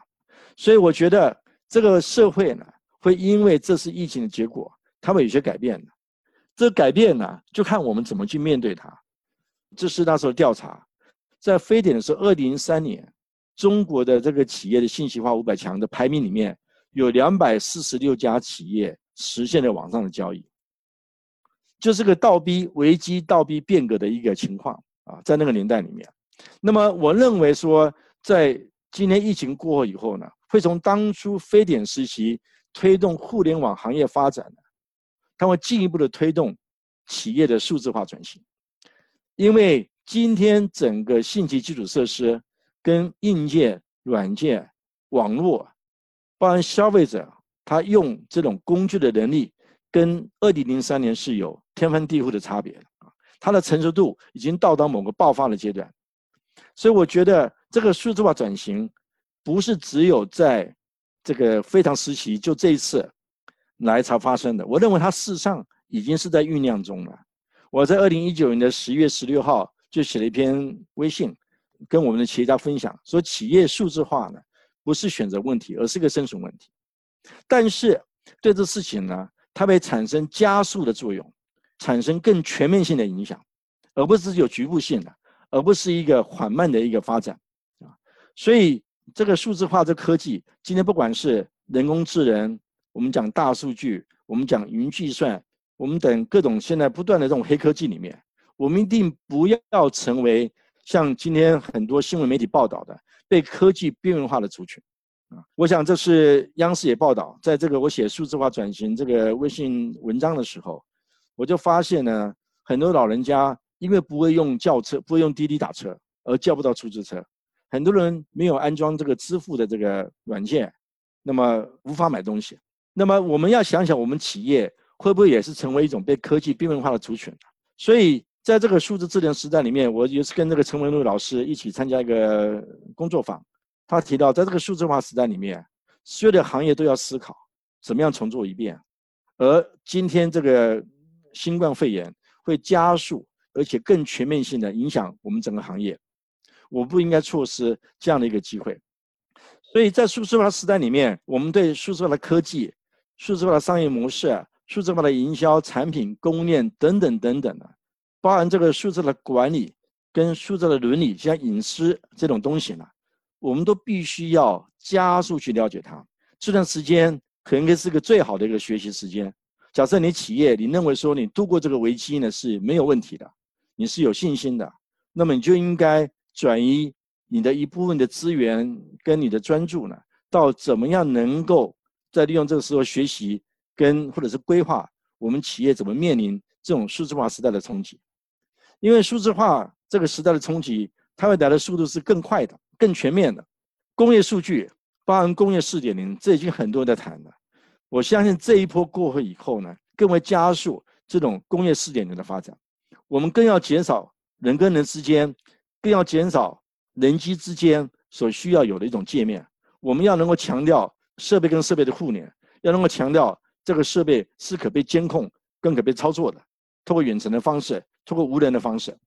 S2: 所以我觉得这个社会呢，会因为这是疫情的结果，它会有些改变的。这改变呢，就看我们怎么去面对它。这是那时候调查，在非典的时候，二零零三年。中国的这个企业的信息化五百强的排名里面，有两百四十六家企业实现了网上的交易，就是个倒逼危机、倒逼变革的一个情况啊，在那个年代里面。那么我认为说，在今年疫情过后以后呢，会从当初非典时期推动互联网行业发展的，它会进一步的推动企业的数字化转型，因为今天整个信息基础设施。跟硬件、软件、网络，包含消费者他用这种工具的能力，跟二零零三年是有天翻地覆的差别啊！它的成熟度已经到达某个爆发的阶段，所以我觉得这个数字化转型，不是只有在这个非常时期就这一次来才发生的。我认为它事实上已经是在酝酿中了。我在二零一九年的十月十六号就写了一篇微信。跟我们的企业家分享说，企业数字化呢，不是选择问题，而是个生存问题。但是对这事情呢，它会产生加速的作用，产生更全面性的影响，而不是有局部性的，而不是一个缓慢的一个发展啊。所以这个数字化这科技，今天不管是人工智能，我们讲大数据，我们讲云计算，我们等各种现在不断的这种黑科技里面，我们一定不要成为。像今天很多新闻媒体报道的被科技边缘化的族群，啊，我想这是央视也报道，在这个我写数字化转型这个微信文章的时候，我就发现呢，很多老人家因为不会用轿车，不会用滴滴打车，而叫不到出租车，很多人没有安装这个支付的这个软件，那么无法买东西。那么我们要想想，我们企业会不会也是成为一种被科技边缘化的族群？所以。在这个数字智能时代里面，我也是跟这个陈文禄老师一起参加一个工作坊。他提到，在这个数字化时代里面，所有的行业都要思考怎么样重做一遍。而今天这个新冠肺炎会加速，而且更全面性的影响我们整个行业。我不应该错失这样的一个机会。所以在数字化时代里面，我们对数字化的科技、数字化的商业模式、数字化的营销、产品供应链等等等等的。包含这个数字的管理跟数字的伦理，像隐私这种东西呢，我们都必须要加速去了解它。这段时间可能是个最好的一个学习时间。假设你企业你认为说你度过这个危机呢是没有问题的，你是有信心的，那么你就应该转移你的一部分的资源跟你的专注呢，到怎么样能够在利用这个时候学习跟或者是规划我们企业怎么面临这种数字化时代的冲击。因为数字化这个时代的冲击，它会带来的速度是更快的、更全面的。工业数据包含工业四点零，这已经很多人在谈了。我相信这一波过后以后呢，更会加速这种工业四点零的发展。我们更要减少人跟人之间，更要减少人机之间所需要有的一种界面。我们要能够强调设备跟设备的互联，要能够强调这个设备是可被监控、更可被操作的，通过远程的方式，通过无人的方式。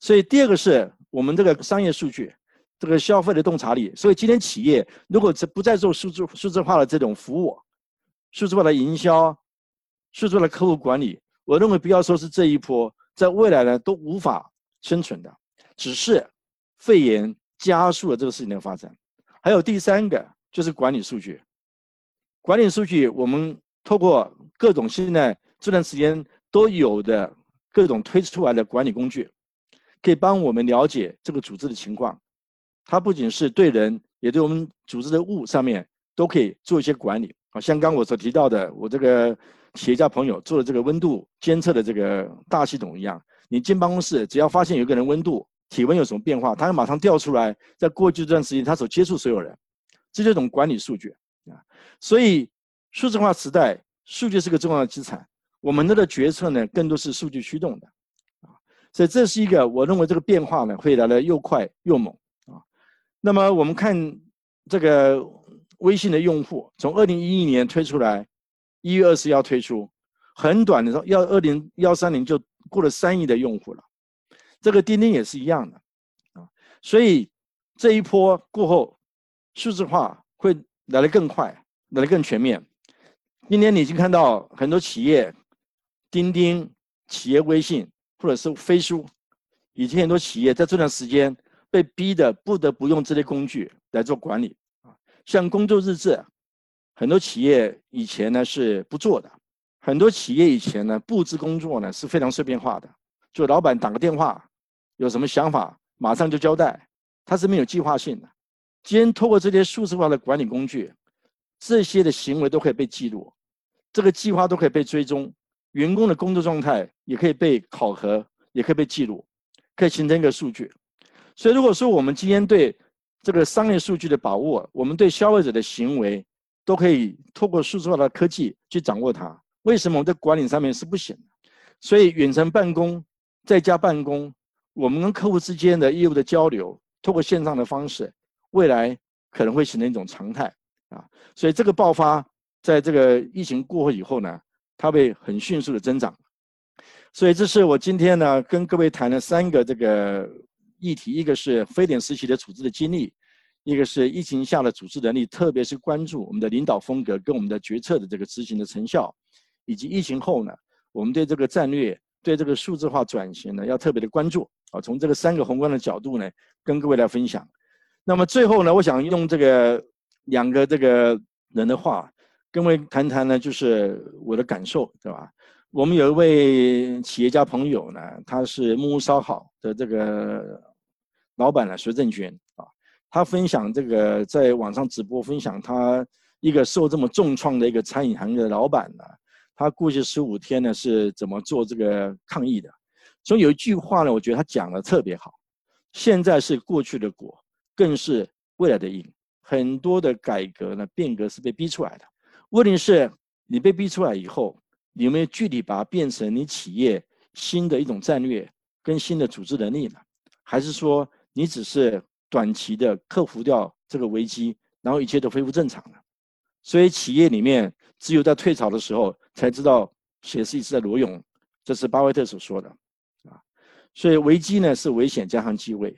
S2: 所以第二个是我们这个商业数据。这个消费的洞察力，所以今天企业如果是不再做数字数字化的这种服务，数字化的营销，数字化的客户管理，我认为不要说是这一波，在未来呢都无法生存的。只是肺炎加速了这个事情的发展。还有第三个就是管理数据，管理数据我们透过各种现在这段时间都有的各种推出来的管理工具，可以帮我们了解这个组织的情况。它不仅是对人，也对我们组织的物上面都可以做一些管理啊。像刚我所提到的，我这个企业家朋友做的这个温度监测的这个大系统一样，你进办公室，只要发现有个人温度、体温有什么变化，它要马上调出来，在过去这段时间它所接触所有人，这就是一种管理数据啊。所以数字化时代，数据是个重要的资产，我们的决策呢，更多是数据驱动的啊。所以这是一个我认为这个变化呢，会来的又快又猛啊。那么我们看这个微信的用户，从二零一一年推出来，一月二十要推出，很短的时候，要二零幺三年就过了三亿的用户了。这个钉钉也是一样的啊，所以这一波过后，数字化会来得更快，来得更全面。今天你已经看到很多企业，钉钉、企业微信或者是飞书，以及很多企业在这段时间。被逼的不得不用这类工具来做管理啊，像工作日志，很多企业以前呢是不做的，很多企业以前呢布置工作呢是非常碎片化的，就老板打个电话，有什么想法马上就交代，它是没有计划性的。今天通过这些数字化的管理工具，这些的行为都可以被记录，这个计划都可以被追踪，员工的工作状态也可以被考核，也可以被记录，可以形成一个数据。所以，如果说我们今天对这个商业数据的把握，我们对消费者的行为都可以透过数字化的科技去掌握它。为什么我们在管理上面是不行的？所以，远程办公、在家办公，我们跟客户之间的业务的交流，透过线上的方式，未来可能会形成一种常态啊。所以，这个爆发在这个疫情过后以后呢，它会很迅速的增长。所以，这是我今天呢跟各位谈的三个这个。议题一个是非典时期的处置的经历，一个是疫情下的组织能力，特别是关注我们的领导风格跟我们的决策的这个执行的成效，以及疫情后呢，我们对这个战略、对这个数字化转型呢，要特别的关注啊。从这个三个宏观的角度呢，跟各位来分享。那么最后呢，我想用这个两个这个人的话，跟各位谈谈呢，就是我的感受，对吧？我们有一位企业家朋友呢，他是木屋烧烤的这个。老板呢，徐正军啊，他分享这个在网上直播分享，他一个受这么重创的一个餐饮行业的老板呢，他过去十五天呢是怎么做这个抗疫的？所以有一句话呢，我觉得他讲的特别好，现在是过去的果，更是未来的因。很多的改革呢，变革是被逼出来的。问题是，你被逼出来以后，你有没有具体把它变成你企业新的一种战略跟新的组织能力呢？还是说？你只是短期的克服掉这个危机，然后一切都恢复正常了。所以企业里面只有在退潮的时候才知道谁是一直在裸泳，这是巴菲特所说的。所以危机呢是危险加上机会。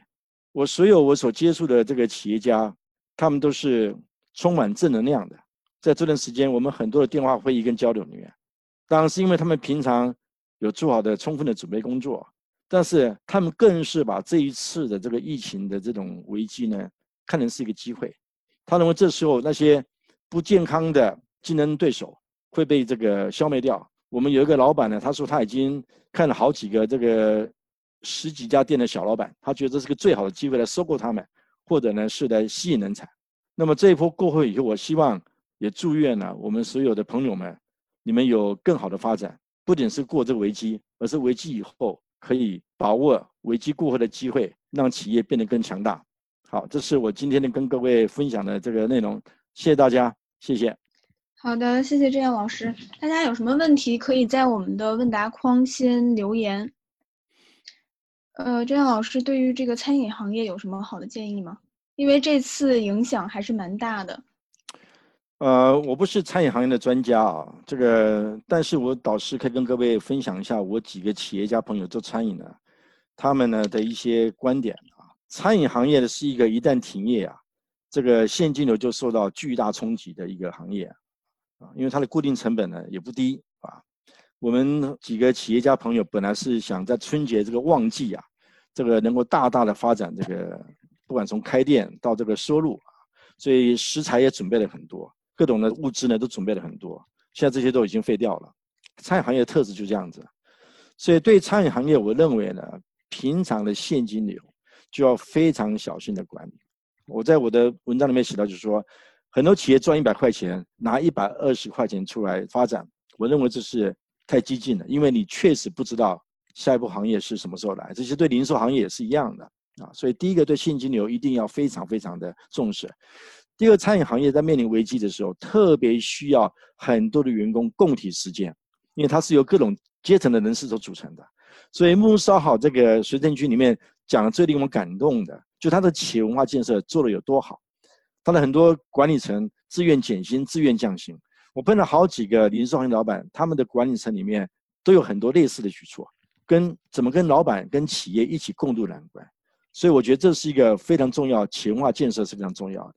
S2: 我所有我所接触的这个企业家，他们都是充满正能量的。在这段时间，我们很多的电话会议跟交流里面，当然是因为他们平常有做好的充分的准备工作。但是他们更是把这一次的这个疫情的这种危机呢，看成是一个机会。他认为这时候那些不健康的竞争对手会被这个消灭掉。我们有一个老板呢，他说他已经看了好几个这个十几家店的小老板，他觉得这是个最好的机会来收购他们，或者呢是来吸引人才。那么这一波过后以后，我希望也祝愿呢我们所有的朋友们，你们有更好的发展，不仅是过这个危机，而是危机以后。可以把握危机过后的机会，让企业变得更强大。好，这是我今天的跟各位分享的这个内容，谢谢大家，谢谢。
S3: 好的，谢谢郑燕老师。大家有什么问题，可以在我们的问答框先留言。呃，郑阳老师对于这个餐饮行业有什么好的建议吗？因为这次影响还是蛮大的。
S2: 呃，我不是餐饮行业的专家啊，这个，但是我导师可以跟各位分享一下我几个企业家朋友做餐饮的，他们呢的一些观点啊。餐饮行业的是一个一旦停业啊，这个现金流就受到巨大冲击的一个行业。啊，因为它的固定成本呢也不低。我们几个企业家朋友本来是想在春节这个旺季啊，这个能够大大的发展这个，不管从开店到这个收入啊，所以食材也准备了很多，各种的物资呢都准备了很多。现在这些都已经废掉了。餐饮行业的特质就这样子，所以对餐饮行业，我认为呢，平常的现金流就要非常小心的管理。我在我的文章里面写到，就是说。很多企业赚一百块钱，拿一百二十块钱出来发展，我认为这是太激进了，因为你确实不知道下一步行业是什么时候来。这些对零售行业也是一样的啊。所以第一个对现金流一定要非常非常的重视。第二，餐饮行业在面临危机的时候，特别需要很多的员工共体时间，因为它是由各种阶层的人士所组成的。所以木烧好这个随政区里面讲的最令我们感动的，就它的企业文化建设做的有多好。他的很多管理层自愿减薪、自愿降薪。我碰到好几个零售行业老板，他们的管理层里面都有很多类似的举措，跟怎么跟老板、跟企业一起共度难关。所以我觉得这是一个非常重要，企业文化建设是非常重要的。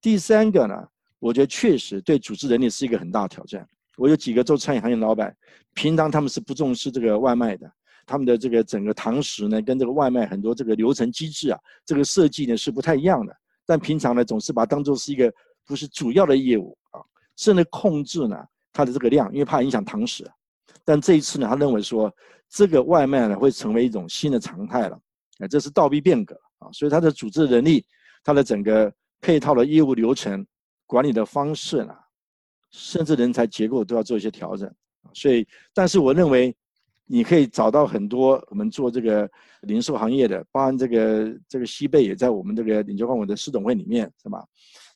S2: 第三个呢，我觉得确实对组织能力是一个很大的挑战。我有几个做餐饮行业老板，平常他们是不重视这个外卖的，他们的这个整个堂食呢，跟这个外卖很多这个流程机制啊，这个设计呢是不太一样的。但平常呢，总是把它当做是一个不是主要的业务，甚至控制呢它的这个量，因为怕影响堂食。但这一次呢，他认为说这个外卖呢会成为一种新的常态了，哎，这是倒逼变革啊，所以他的组织能力、他的整个配套的业务流程、管理的方式呢，甚至人才结构都要做一些调整。所以，但是我认为。你可以找到很多我们做这个零售行业的，包含这个这个西贝也在我们这个领教光文的市总会里面，是吧？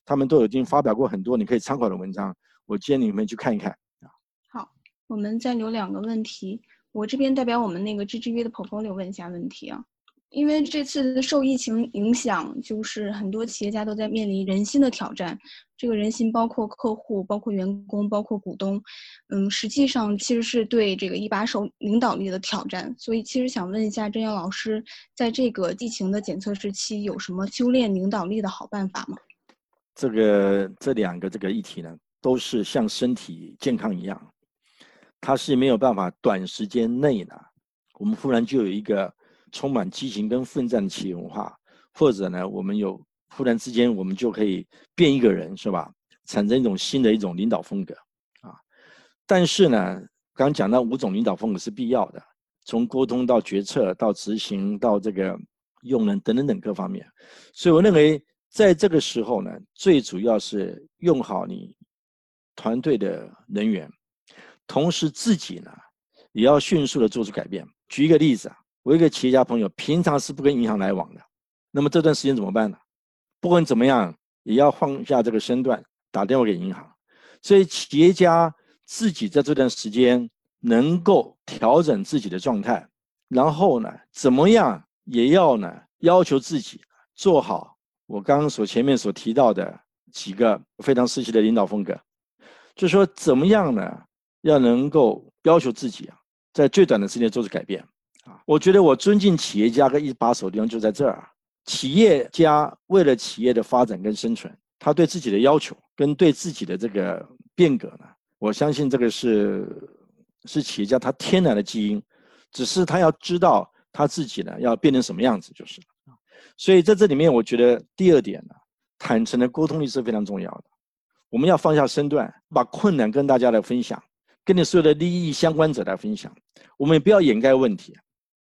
S2: 他们都已经发表过很多你可以参考的文章，我建议你们去看一看啊。
S3: 好，我们再留两个问题，我这边代表我们那个 G G V 的 portfolio 问一下问题啊。因为这次受疫情影响，就是很多企业家都在面临人心的挑战。这个人心包括客户、包括员工、包括股东，嗯，实际上其实是对这个一把手领导力的挑战。所以，其实想问一下郑耀老师，在这个疫情的检测时期，有什么修炼领导力的好办法吗？
S2: 这个这两个这个议题呢，都是像身体健康一样，它是没有办法短时间内呢，我们忽然就有一个。充满激情跟奋战的企业文化，或者呢，我们有忽然之间，我们就可以变一个人，是吧？产生一种新的一种领导风格啊。但是呢，刚讲到五种领导风格是必要的，从沟通到决策到执行到这个用人等等等各方面。所以我认为，在这个时候呢，最主要是用好你团队的人员，同时自己呢，也要迅速的做出改变。举一个例子啊。我一个企业家朋友，平常是不跟银行来往的，那么这段时间怎么办呢？不管怎么样，也要放下这个身段，打电话给银行。所以企业家自己在这段时间能够调整自己的状态，然后呢，怎么样也要呢要求自己做好我刚刚所前面所提到的几个非常时期的领导风格，就说怎么样呢，要能够要求自己啊，在最短的时间做出改变。啊，我觉得我尊敬企业家跟一把手的地方就在这儿。企业家为了企业的发展跟生存，他对自己的要求跟对自己的这个变革呢，我相信这个是是企业家他天然的基因，只是他要知道他自己呢要变成什么样子就是了。所以在这里面，我觉得第二点呢，坦诚的沟通力是非常重要的。我们要放下身段，把困难跟大家来分享，跟你所有的利益相关者来分享。我们也不要掩盖问题。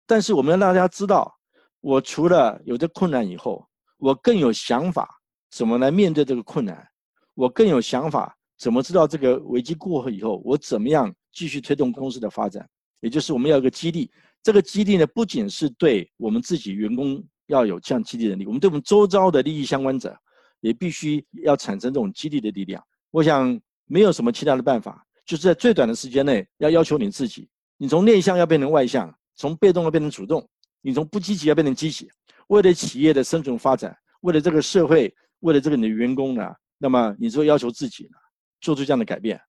S2: 但是我们要让大家知道，我除了有这困难以后，我更有想法怎么来面对这个困难，我更有想法怎么知道这个危机过后以后，我怎么样继续推动公司的发展。也就是我们要有个激励，这个激励呢，不仅是对我们自己员工要有这样激励能力，我们对我们周遭的利益相关者，也必须要产生这种激励的力量。我想没有什么其他的办法，就是在最短的时间内要要求你自己，你从内向要变成外向，从被动要变成主动，你从不积极要变成积极，为了企业的生存发展，为了这个社会，为了这个你的员工呢，那么你就要求自己呢，做出这样的改变。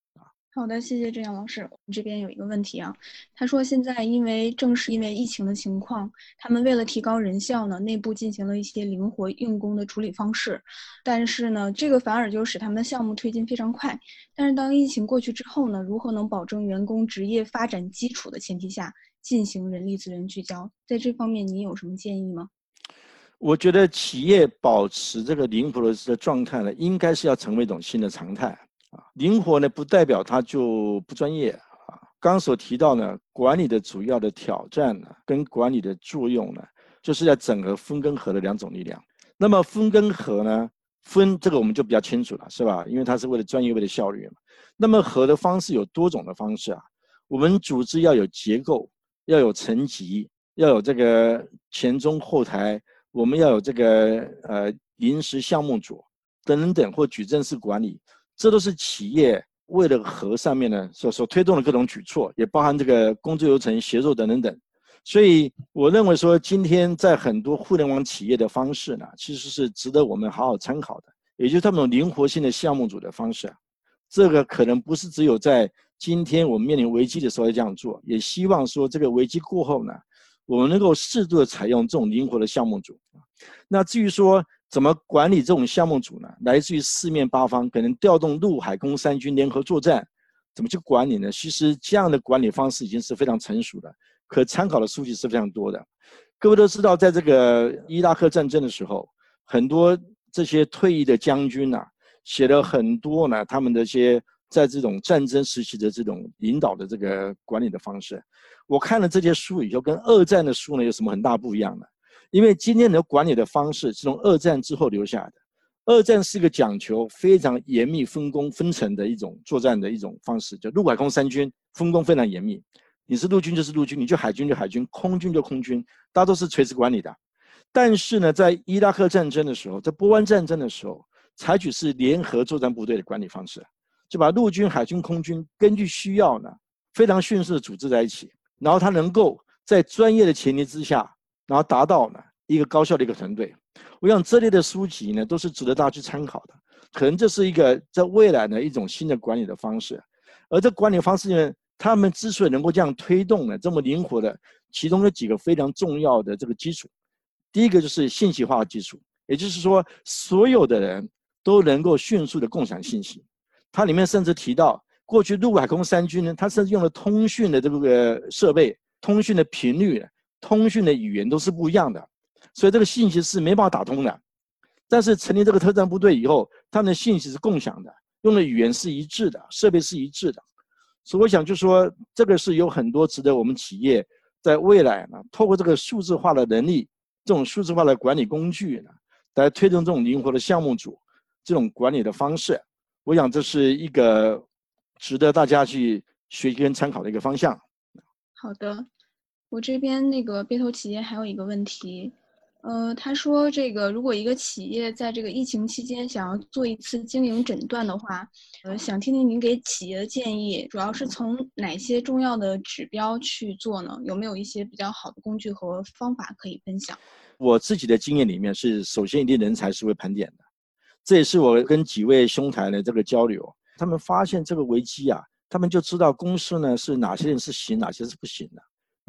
S3: 好的，谢谢郑阳老师。我们这边有一个问题啊，他说现在因为正是因为疫情的情况，他们为了提高人效呢，内部进行了一些灵活用工的处理方式，但是呢，这个反而就使他们的项目推进非常快。但是当疫情过去之后呢，如何能保证员工职业发展基础的前提下进行人力资源聚焦？在这方面，您有什么建议吗？
S2: 我觉得企业保持这个灵活的状态呢，应该是要成为一种新的常态。啊，灵活呢不代表它就不专业啊。刚所提到呢，管理的主要的挑战呢，跟管理的作用呢，就是在整合分跟合的两种力量。那么分跟合呢，分这个我们就比较清楚了，是吧？因为它是为了专业，为了效率嘛。那么合的方式有多种的方式啊。我们组织要有结构，要有层级，要有这个前中后台，我们要有这个呃临时项目组等等，或矩阵式管理。这都是企业为了和上面呢所所推动的各种举措，也包含这个工作流程协作等等等。所以我认为说，今天在很多互联网企业的方式呢，其实是值得我们好好参考的。也就是他们灵活性的项目组的方式啊，这个可能不是只有在今天我们面临危机的时候要这样做，也希望说这个危机过后呢，我们能够适度的采用这种灵活的项目组。那至于说，怎么管理这种项目组呢？来自于四面八方，可能调动陆海空三军联合作战，怎么去管理呢？其实这样的管理方式已经是非常成熟的，可参考的数据是非常多的。各位都知道，在这个伊拉克战争的时候，很多这些退役的将军呐，写了很多呢，他们的一些在这种战争时期的这种领导的这个管理的方式。我看了这些书以后，跟二战的书呢有什么很大不一样呢？因为今天的管理的方式是从二战之后留下的，二战是一个讲求非常严密分工分层的一种作战的一种方式，就陆海空三军分工非常严密，你是陆军就是陆军，你就海军就海军，空军就空军，大家都是垂直管理的。但是呢，在伊拉克战争的时候，在波湾战争的时候，采取是联合作战部队的管理方式，就把陆军、海军、空军根据需要呢，非常迅速的组织在一起，然后他能够在专业的前提之下。然后达到呢一个高效的一个团队，我想这类的书籍呢都是值得大家去参考的。可能这是一个在未来的一种新的管理的方式，而这管理方式呢，他们之所以能够这样推动呢，这么灵活的，其中有几个非常重要的这个基础。第一个就是信息化的基础，也就是说所有的人都能够迅速的共享信息。它里面甚至提到，过去陆海空三军呢，它甚至用了通讯的这个设备，通讯的频率。通讯的语言都是不一样的，所以这个信息是没办法打通的。但是成立这个特战部队以后，他们的信息是共享的，用的语言是一致的，设备是一致的。所以我想就说，这个是有很多值得我们企业在未来呢，透过这个数字化的能力，这种数字化的管理工具呢，来推动这种灵活的项目组这种管理的方式。我想这是一个值得大家去学习跟参考的一个方向。
S3: 好的。我这边那个被投企业还有一个问题，呃，他说这个如果一个企业在这个疫情期间想要做一次经营诊断的话，呃，想听听您给企业的建议，主要是从哪些重要的指标去做呢？有没有一些比较好的工具和方法可以分享？
S2: 我自己的经验里面是，首先一定人才是会盘点的，这也是我跟几位兄台的这个交流，他们发现这个危机啊，他们就知道公司呢是哪些人是行，哪些是不行的。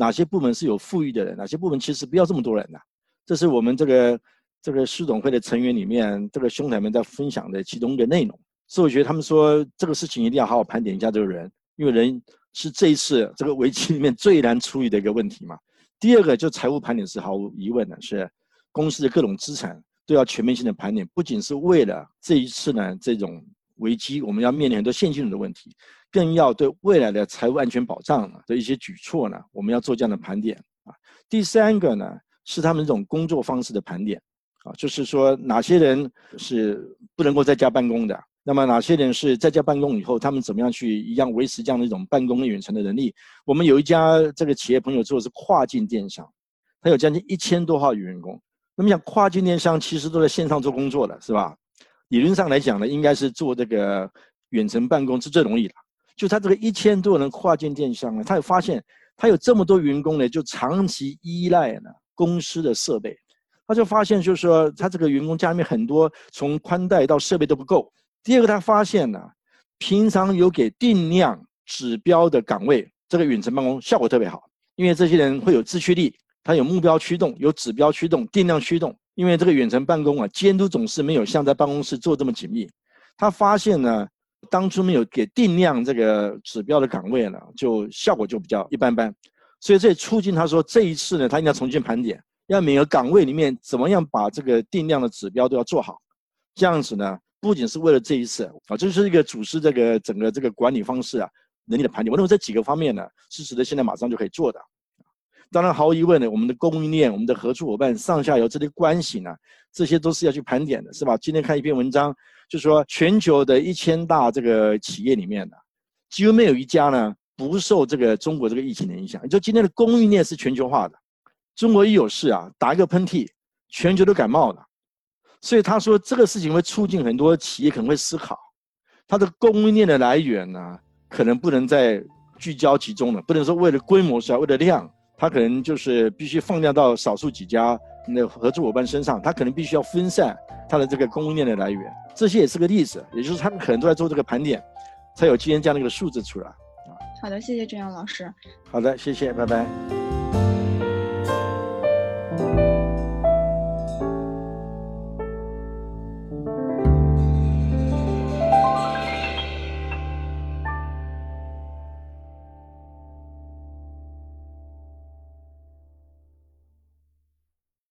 S2: 哪些部门是有富裕的人？哪些部门其实不要这么多人呢？这是我们这个这个市总会的成员里面，这个兄台们在分享的其中一个内容。所以我觉得他们说这个事情一定要好好盘点一下这个人，因为人是这一次这个危机里面最难处理的一个问题嘛。第二个就财务盘点是毫无疑问的，是公司的各种资产都要全面性的盘点，不仅是为了这一次呢这种危机，我们要面临很多现金流的问题。更要对未来的财务安全保障的一些举措呢，我们要做这样的盘点啊。第三个呢，是他们这种工作方式的盘点啊，就是说哪些人是不能够在家办公的，那么哪些人是在家办公以后，他们怎么样去一样维持这样的一种办公远程的能力？我们有一家这个企业朋友做的是跨境电商，他有将近一千多号员工。那么讲跨境电商其实都在线上做工作的是吧？理论上来讲呢，应该是做这个。远程办公是最容易的。就他这个一千多人跨境电商呢，他有发现他有这么多员工呢，就长期依赖呢公司的设备，他就发现就是说他这个员工家里面很多从宽带到设备都不够。第二个他发现呢，平常有给定量指标的岗位，这个远程办公效果特别好，因为这些人会有自驱力，他有目标驱动，有指标驱动，定量驱动。因为这个远程办公啊，监督总是没有像在办公室做这么紧密。他发现呢。当初没有给定量这个指标的岗位呢，就效果就比较一般般，所以这促进他说这一次呢，他应该重新盘点，要每个岗位里面怎么样把这个定量的指标都要做好，这样子呢，不仅是为了这一次啊，这是一个组织这个整个这个管理方式啊能力的盘点。我认为这几个方面呢，是值得现在马上就可以做的。当然毫无疑问呢，我们的供应链、我们的合作伙伴、上下游这些关系呢，这些都是要去盘点的，是吧？今天看一篇文章。就说，全球的一千大这个企业里面的，几乎没有一家呢不受这个中国这个疫情的影响。就今天的供应链是全球化的，中国一有事啊，打一个喷嚏，全球都感冒了。所以他说这个事情会促进很多企业可能会思考，它的供应链的来源呢，可能不能再聚焦集中了，不能说为了规模是要为了量，它可能就是必须放量到少数几家那合作伙伴身上，他可能必须要分散。他的这个供应链的来源，这些也是个例子，也就是他们可能都在做这个盘点，才有今天这样的一个数字出来啊。
S3: 好的，谢谢郑阳老师。
S2: 好的，谢谢，拜拜。